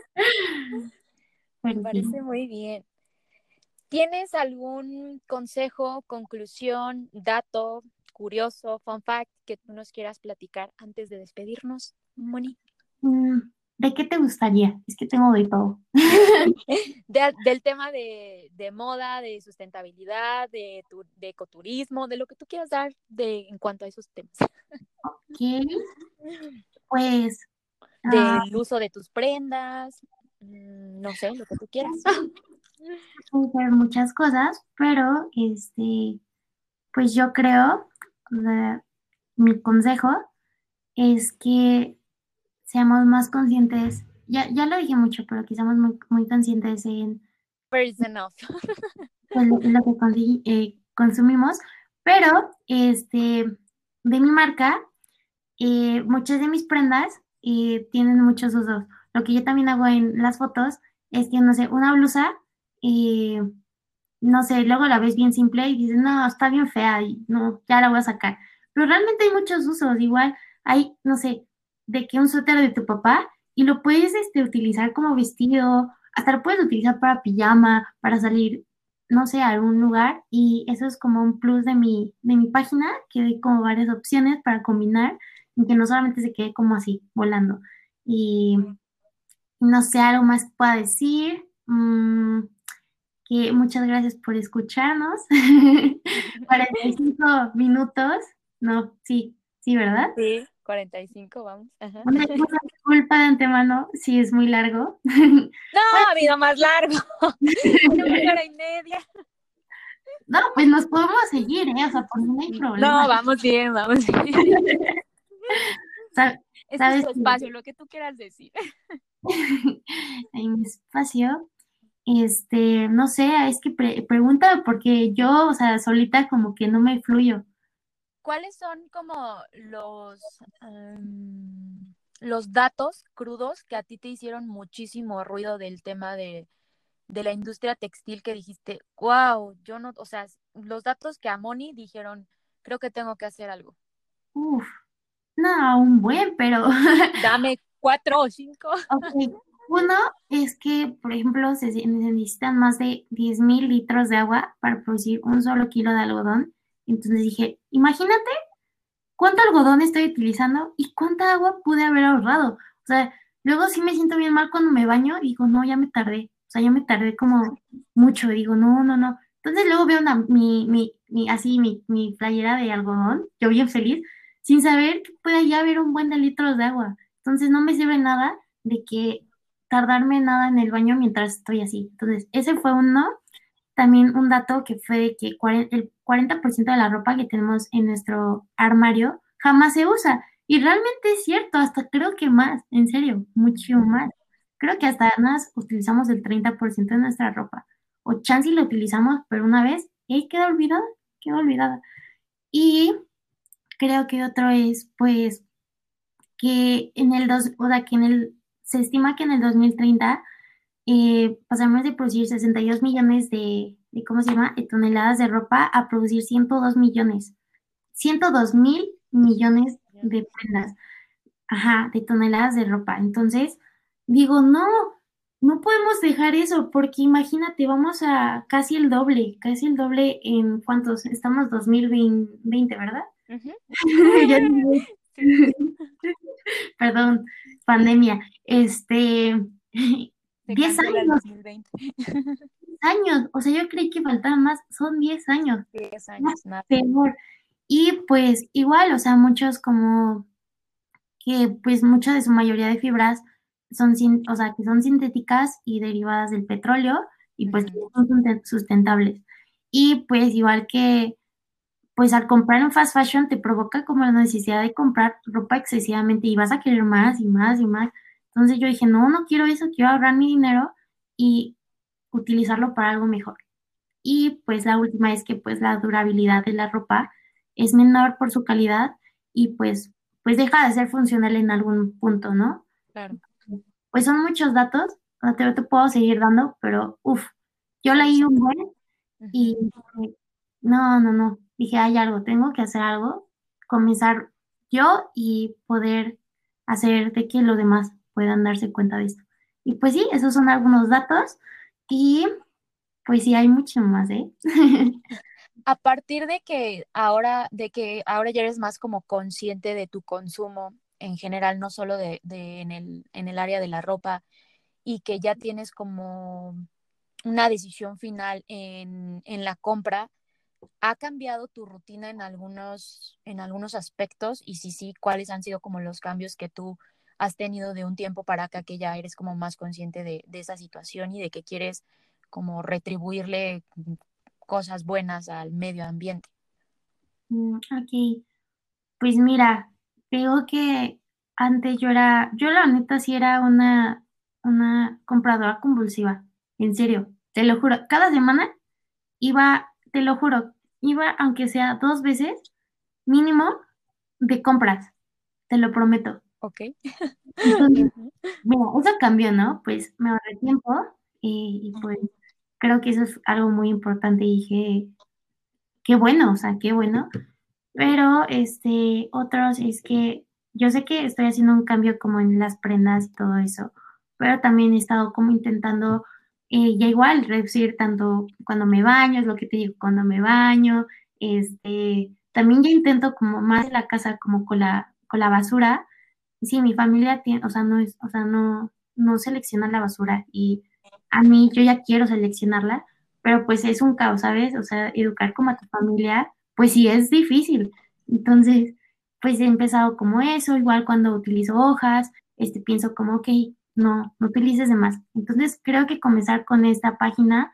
me parece muy bien. ¿Tienes algún consejo, conclusión, dato curioso, fun fact que tú nos quieras platicar antes de despedirnos, Moni? Mm, ¿De qué te gustaría? Es que tengo de todo. del tema de, moda, de sustentabilidad, de, de ecoturismo, de lo que tú quieras dar de, en cuanto a esos temas. Ok. Pues. Del ah, uso de tus prendas, mm, no sé, lo que tú quieras. Muchas cosas, pero este, pues yo creo, mi consejo es que seamos más conscientes, ya, ya lo dije mucho, pero que seamos muy, muy conscientes en pues, lo, que eh, consumimos, pero este, de mi marca, eh, muchas de mis prendas eh, tienen muchos usos. Lo que yo también hago en las fotos es que, no sé, una blusa no sé, luego la ves bien simple y dices, no, está bien fea y no, ya la voy a sacar. Pero realmente hay muchos usos, igual hay, no sé, de que un suéter de tu papá y lo puedes este, utilizar como vestido, hasta lo puedes utilizar para pijama, para salir no sé, a algún lugar y eso es como un plus de mi, de mi página, que hay como varias opciones para combinar y que no solamente se quede como así, volando. Y no sé, algo más que pueda decir. Mm, que muchas gracias por escucharnos. 45 minutos. No, sí, sí, ¿verdad? Sí, 45, vamos. Una, disculpa de antemano si es muy largo. No, ha habido más largo. Una hora y media. No, pues nos podemos seguir, ¿eh? O sea, por no hay problema. No, vamos bien, vamos bien. ¿Sabes? es tu espacio, lo que tú quieras decir. en mi espacio, este, no sé, es que pregunta porque yo, o sea, solita como que no me fluyo. ¿Cuáles son como los, em, los datos crudos que a ti te hicieron muchísimo ruido del tema de, de la industria textil que dijiste, wow, yo no, o sea, los datos que a Moni dijeron, creo que tengo que hacer algo? Uf, no, un buen, pero... Dame cuatro o cinco. Uno es que, por ejemplo, se necesitan más de 10 mil litros de agua para producir un solo kilo de algodón. Entonces dije, imagínate cuánto algodón estoy utilizando y cuánta agua pude haber ahorrado. O sea, luego sí me siento bien mal cuando me baño y digo, no, ya me tardé. O sea, ya me tardé como mucho. Digo, no, no, no. Entonces luego veo una, mi, mi, mi, así mi, mi playera de algodón, yo bien feliz, sin saber que puede ya haber un buen de litros de agua. Entonces no me sirve nada de que tardarme nada en el baño mientras estoy así. Entonces, ese fue uno. También un dato que fue de que el 40% de la ropa que tenemos en nuestro armario jamás se usa. Y realmente es cierto, hasta creo que más, en serio, mucho más. Creo que hasta más utilizamos el 30% de nuestra ropa. O chance lo utilizamos, pero una vez y queda olvidada, queda olvidada. Y creo que otro es, pues, que en el dos, o sea, que en el se estima que en el 2030 eh, pasaremos de producir 62 millones de, ¿cómo se llama?, de toneladas de ropa a producir 102 millones. 102 mil millones de prendas. Ajá, de toneladas de ropa. Entonces, digo, no, no podemos dejar eso, porque imagínate, vamos a casi el doble, casi el doble en cuántos, estamos 2020, ¿verdad? Perdón, pandemia. Este, 10 años. 10 años, o sea, yo creí que faltaban más, son 10 años. 10 años, nada. Y pues igual, o sea, muchos como que pues mucha de su mayoría de fibras son, o sea, que son sintéticas y derivadas del petróleo y pues son sustentables. Y pues igual que pues al comprar en fast fashion te provoca como la necesidad de comprar ropa excesivamente y vas a querer más y más y más. Entonces yo dije, no, no quiero eso, quiero ahorrar mi dinero y utilizarlo para algo mejor. Y pues la última es que pues la durabilidad de la ropa es menor por su calidad y pues, pues deja de ser funcional en algún punto, ¿no? Claro. Pues son muchos datos, no te, te puedo seguir dando, pero uff, yo leí un buen y no, no, no, dije, hay algo, tengo que hacer algo, comenzar yo y poder hacer de que los demás puedan darse cuenta de esto. Y pues sí, esos son algunos datos y pues sí, hay mucho más, ¿eh? A partir de que ahora, de que ahora ya eres más como consciente de tu consumo en general, no solo de, en, el, en el área de la ropa, y que ya tienes como una decisión final en, en la compra, ¿Ha cambiado tu rutina en algunos, en algunos aspectos? Y si sí, ¿cuáles han sido como los cambios que tú has tenido de un tiempo para acá que ya eres como más consciente de, esa situación y de que quieres como retribuirle cosas buenas al medio ambiente? Mm, ok, pues mira, digo que antes yo era, yo la neta sí era una, una compradora convulsiva, en serio, te lo juro, cada semana iba te lo juro, iba aunque sea dos veces mínimo de compras, te lo prometo. Ok. mira, eso cambió, ¿no? Pues me ahorré tiempo y, pues creo que eso es algo muy importante y dije, qué bueno, o sea, qué bueno. Pero este, otros es que yo sé que estoy haciendo un cambio como en las prendas y todo eso, pero también he estado como intentando eh, ya igual, reducir tanto cuando me baño, es lo que te digo, cuando me baño, este, también ya intento como más en la casa como con la, con la basura. Sí, mi familia tiene, o sea, no es, o sea, no, no selecciona la basura y a mí yo ya quiero seleccionarla, pero pues es un caos, ¿sabes? O sea, educar como a tu familia, pues sí es difícil. Entonces, pues he empezado como eso, igual cuando utilizo hojas, este, pienso como, ok, no, no utilices de más. Entonces, creo que comenzar con esta página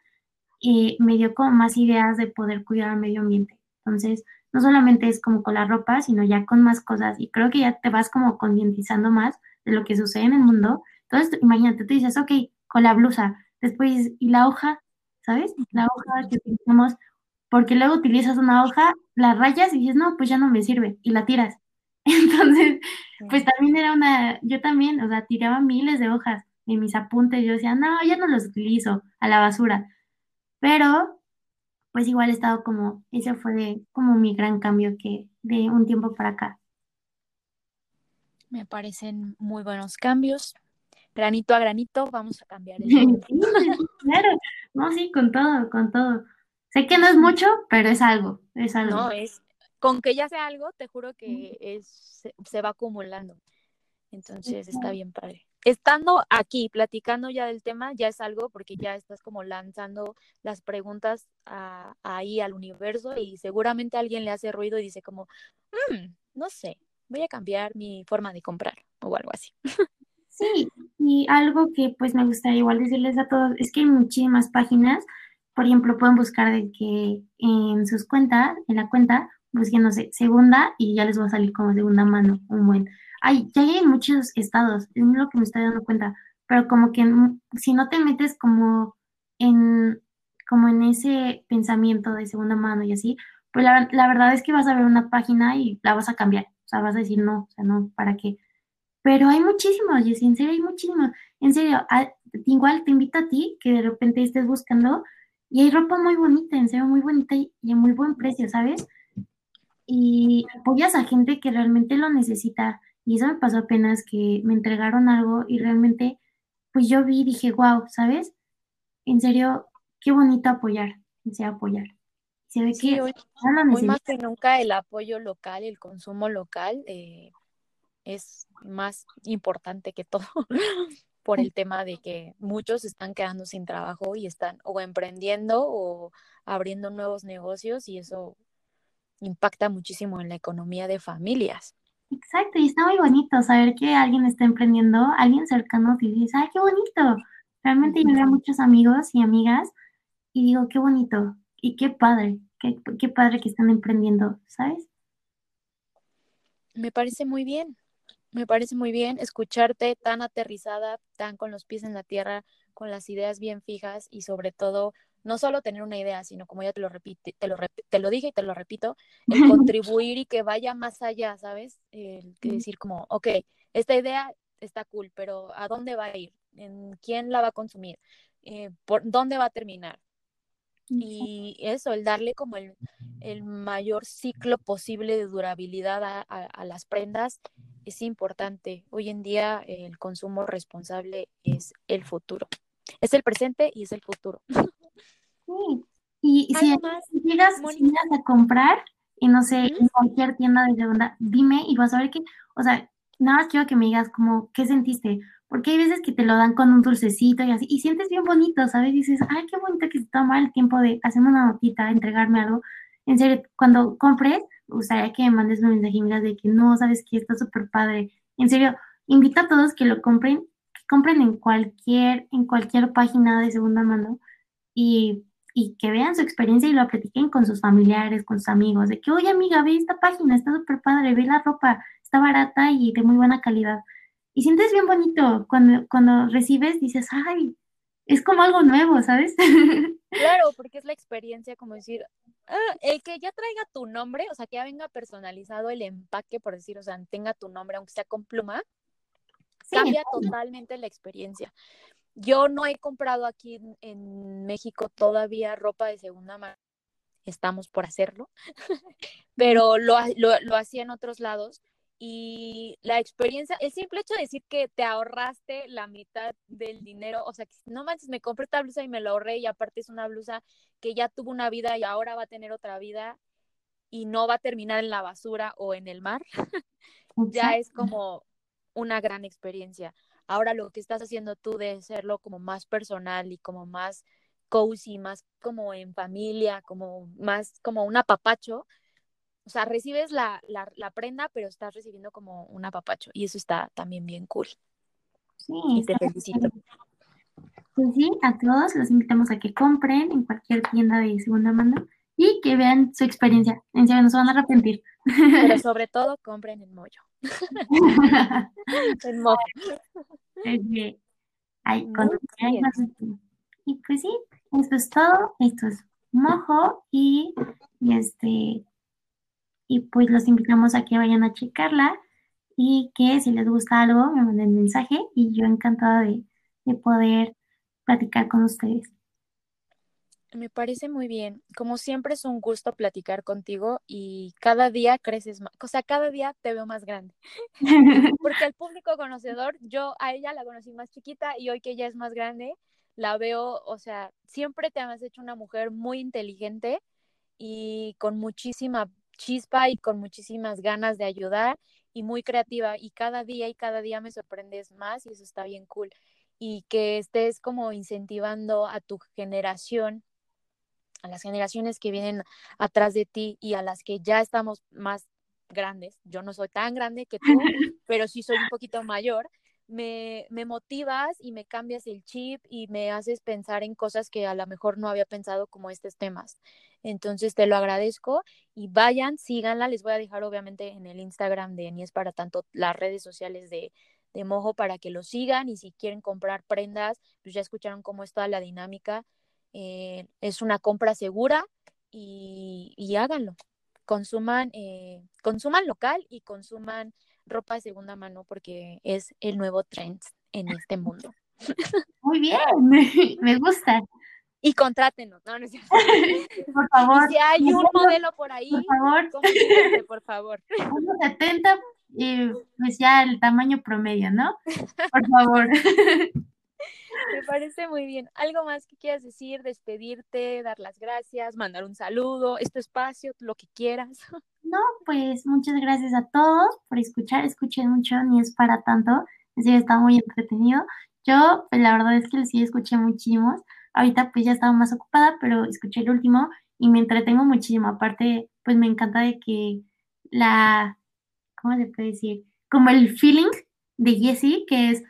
eh, me dio como más ideas de poder cuidar al medio ambiente. Entonces, no solamente es como con la ropa, sino ya con más cosas. Y creo que ya te vas como concientizando más de lo que sucede en el mundo. Entonces, imagínate, tú dices, ok, con la blusa, después, y la hoja, ¿sabes? La hoja que utilizamos, porque luego utilizas una hoja, la rayas y dices, no, pues ya no me sirve, y la tiras. Entonces, pues también era una, yo también, o sea, tiraba miles de hojas en mis apuntes, yo decía, no, ya no los utilizo, a la basura. Pero pues igual he estado como, ese fue como mi gran cambio que de un tiempo para acá. Me parecen muy buenos cambios. Granito a granito vamos a cambiar el claro, no, sí, con todo, con todo. Sé que no es mucho, pero es algo, es algo. No, es, con que ya sea algo, te juro que es, se va acumulando. Entonces está bien padre estando aquí platicando ya del tema, ya es algo porque ya estás como lanzando las preguntas ahí al universo y seguramente alguien le hace ruido y dice como, mm, no sé, voy a cambiar mi forma de comprar o algo así. Sí, y algo que pues me gustaría igual decirles a todos es que hay muchísimas páginas, por ejemplo, pueden buscar de que en sus cuentas, en la cuenta, busquen, no sé, segunda y ya les va a salir como segunda mano, un buen hay, ya hay muchos estados, es lo que me estoy dando cuenta, pero como que si no te metes como en, como en ese pensamiento de segunda mano y así, pues la, verdad es que vas a ver una página y la vas a cambiar, o sea, vas a decir no, o sea, no, ¿para qué? Pero hay muchísimos, y en serio hay muchísimos, en serio, igual te invito a ti que de repente estés buscando y hay ropa muy bonita, en serio, muy bonita y, y a muy buen precio, ¿sabes? Y apoyas a gente que realmente lo necesita y eso me pasó apenas que me entregaron algo y realmente, pues yo vi y dije, wow, ¿sabes? En serio, qué bonito apoyar, sea apoyar. Se ve que hoy, más que nunca el apoyo local, el consumo local eh, es más importante que todo por el tema de que muchos están quedando sin trabajo y están o emprendiendo o abriendo nuevos negocios y eso impacta muchísimo en la economía de familias. Exacto, y está muy bonito saber que alguien está emprendiendo, alguien cercano y dices, ay, qué bonito. Realmente yo veo muchos amigos y amigas y digo, qué bonito y qué padre, qué, qué padre que están emprendiendo, ¿sabes? Me parece muy bien, me parece muy bien escucharte tan aterrizada, tan con los pies en la tierra, con las ideas bien fijas y sobre todo no solo tener una idea, sino como ya te lo repite, te lo, te lo dije y te lo repito, el contribuir y que vaya más allá, ¿sabes? El que decir como, ok, esta idea está cool, pero ¿a dónde va a ir? ¿En quién la va a consumir? Eh, ¿Por dónde va a terminar? Y eso, el darle como el, mayor ciclo posible de durabilidad a, a, las prendas es importante. Hoy en día el consumo responsable es el futuro. Es el presente y es el futuro. Sí. Y si llegas, a comprar, y no sé, en cualquier tienda de segunda, dime y vas a ver que, o sea, nada más quiero que me digas como, ¿qué sentiste? Porque hay veces que te lo dan con un dulcecito y así, y sientes bien bonito, ¿sabes? dices, ay, qué bonito que se toma el tiempo de hacerme una notita, entregarme algo. En serio, cuando compres, gustaría que me mandes un mensaje y de que no, sabes que está súper padre. En serio, invito a todos que lo compren, que compren en cualquier, en cualquier página de segunda mano y y que vean su experiencia y lo platiquen con sus familiares, con sus amigos, de que, oye amiga, ve esta página, está súper padre, ve la ropa, está barata y de muy buena calidad. Y sientes bien bonito cuando, cuando recibes, dices, ay, es como algo nuevo, ¿sabes? Claro, porque es la experiencia, como decir, ah, el que ya traiga tu nombre, o sea, que ya venga personalizado el empaque, por decir, o sea, tenga tu nombre, aunque sea con pluma, cambia totalmente la experiencia. Yo no he comprado aquí en, México todavía ropa de segunda mano. Estamos por hacerlo, pero lo, lo, hacía en otros lados y la experiencia, el simple hecho de decir que te ahorraste la mitad del dinero, o sea, que no manches, me compré esta blusa y me la ahorré y aparte es una blusa que ya tuvo una vida y ahora va a tener otra vida y no va a terminar en la basura o en el mar, ya es como una gran experiencia. Ahora lo que estás haciendo tú de hacerlo como más personal y como más cozy, más como en familia, como más como un apapacho, o sea, recibes la, la, prenda, pero estás recibiendo como un apapacho y eso está también bien cool. Sí, y te felicito. Pues sí, a todos los invitamos a que compren en cualquier tienda de segunda mano y que vean su experiencia. En serio, no se van a arrepentir. Pero sobre todo compren en mollo. en mollo. y pues sí, esto es todo. Esto es mojo y este y pues los invitamos a que vayan a checarla y que si les gusta algo me manden mensaje y yo encantada de, poder platicar con ustedes. Me parece muy bien. Como siempre es un gusto platicar contigo y cada día creces más, o sea, cada día te veo más grande. Porque el público conocedor, yo a ella la conocí más chiquita y hoy que ella es más grande, la veo, o sea, siempre te has hecho una mujer muy inteligente y con muchísima chispa y con muchísimas ganas de ayudar y muy creativa y cada día y cada día me sorprendes más y eso está bien cool y que estés como incentivando a tu generación a las generaciones que vienen atrás de ti y a las que ya estamos más grandes. Yo no soy tan grande que tú, pero sí soy un poquito mayor me, me motivas y me cambias el chip y me haces pensar en cosas que a lo mejor no había pensado como estos temas. Entonces te lo agradezco y vayan, síganla. Les voy a dejar obviamente en el Instagram de Ni es para tanto las redes sociales de, de Mojo para que lo sigan y si quieren comprar prendas, pues ya escucharon cómo está la dinámica. Eh, es una compra segura y, y háganlo. Consuman, eh, consuman local y consuman ropa de segunda mano porque es el nuevo trend en este mundo. Muy bien, me gusta. Y contrátenos, no, no es Por favor. si hay un modelo por ahí, por favor. por favor. 1.70 y pues ya el tamaño promedio, ¿no? Por favor. Me parece muy bien. ¿Algo más que quieras decir? Despedirte, dar las gracias, mandar un saludo, este espacio, lo que quieras. No, pues muchas gracias a todos por escuchar. Escuchen mucho, ni es para tanto. Sí, está muy entretenido. Yo, pues la verdad es que sí escuché muchísimos. Ahorita pues ya estaba más ocupada, pero escuché el último y me entretengo muchísimo. Aparte, pues me encanta de que la, ¿cómo se puede decir? Como el feeling de Jessie, que es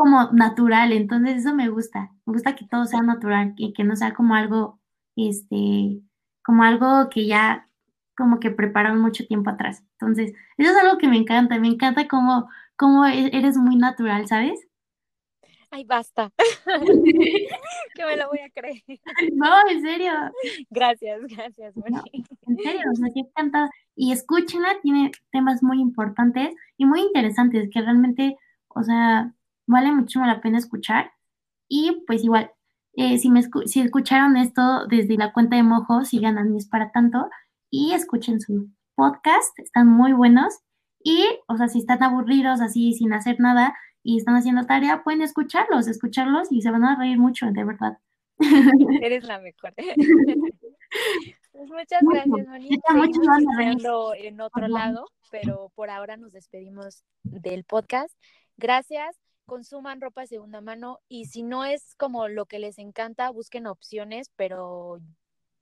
como natural, entonces eso me gusta, me gusta que todo sea natural y que no sea como algo, este, como algo que ya como que prepararon mucho tiempo atrás. Entonces, eso es algo que me encanta, me encanta cómo, cómo e-, eres muy natural, ¿sabes? Ay, basta. que me lo voy a creer. No, en serio. Gracias, gracias, en serio, me encanta. Y escúchenla, tiene temas muy importantes y muy interesantes que realmente, o sea, vale muchísimo la pena escuchar. Y pues igual, eh, si, me si escucharon esto desde la cuenta de Mojo, sigan a es para tanto y escuchen su podcast, están muy buenos. Y, o sea, si están aburridos así sin hacer nada y están haciendo tarea, pueden escucharlos, escucharlos y se van a reír mucho, de verdad. Eres la mejor. Pues muchas gracias, Monita. Seguimos en otro lado, pero por ahora nos despedimos del podcast. Gracias consuman ropa de segunda mano y si no es como lo que les encanta, busquen opciones, pero,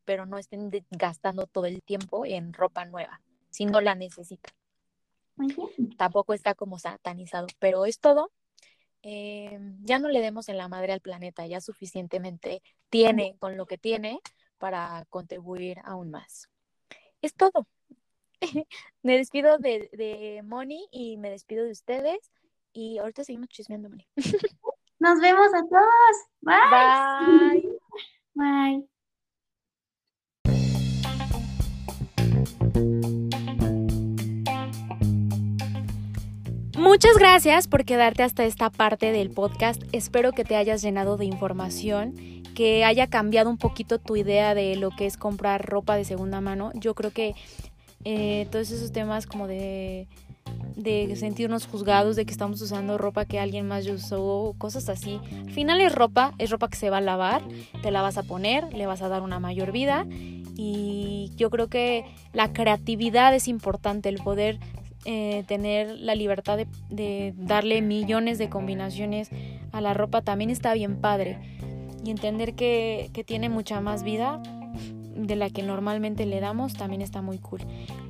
pero no estén gastando todo el tiempo en ropa nueva, si no la necesitan. Tampoco está como satanizado, pero es todo. Eh, ya no le demos en la madre al planeta, ya suficientemente tiene con lo que tiene para contribuir aún más. Es todo. me despido de, de Moni y me despido de ustedes. Y ahorita seguimos chismeando, Nos vemos a todos. Bye. Bye. Bye. Muchas gracias por quedarte hasta esta parte del podcast. Espero que te hayas llenado de información, que haya cambiado un poquito tu idea de lo que es comprar ropa de segunda mano. Yo creo que eh, todos esos temas como de de sentirnos juzgados de que estamos usando ropa que alguien más usó, cosas así. Al final es ropa, es ropa que se va a lavar, te la vas a poner, le vas a dar una mayor vida. Y yo creo que la creatividad es importante, el poder eh, tener la libertad de, de darle millones de combinaciones a la ropa también está bien padre. Y entender que, que tiene mucha más vida de la que normalmente le damos también está muy cool.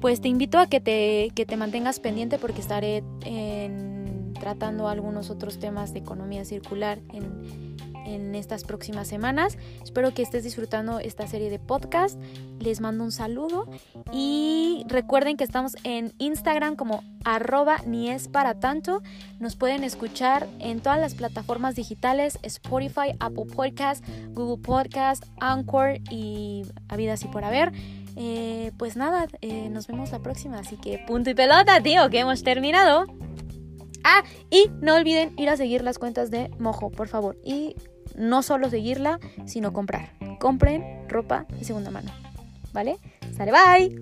Pues te invito a que te, que te mantengas pendiente porque estaré en, tratando algunos otros temas de economía circular en, en estas próximas semanas. Espero que estés disfrutando esta serie de podcast. Les mando un saludo y recuerden que estamos en Instagram como arroba ni es para tanto. Nos pueden escuchar en todas las plataformas digitales, Spotify, Apple Podcast, Google Podcast, Anchor y habidas y por haber. Eh, pues nada, eh, nos vemos la próxima. Así que punto y pelota, tío, que hemos terminado. Ah, y no olviden ir a seguir las cuentas de Mojo, por favor. Y no solo seguirla, sino comprar. Compren ropa de segunda mano. ¿Vale? Sale, bye.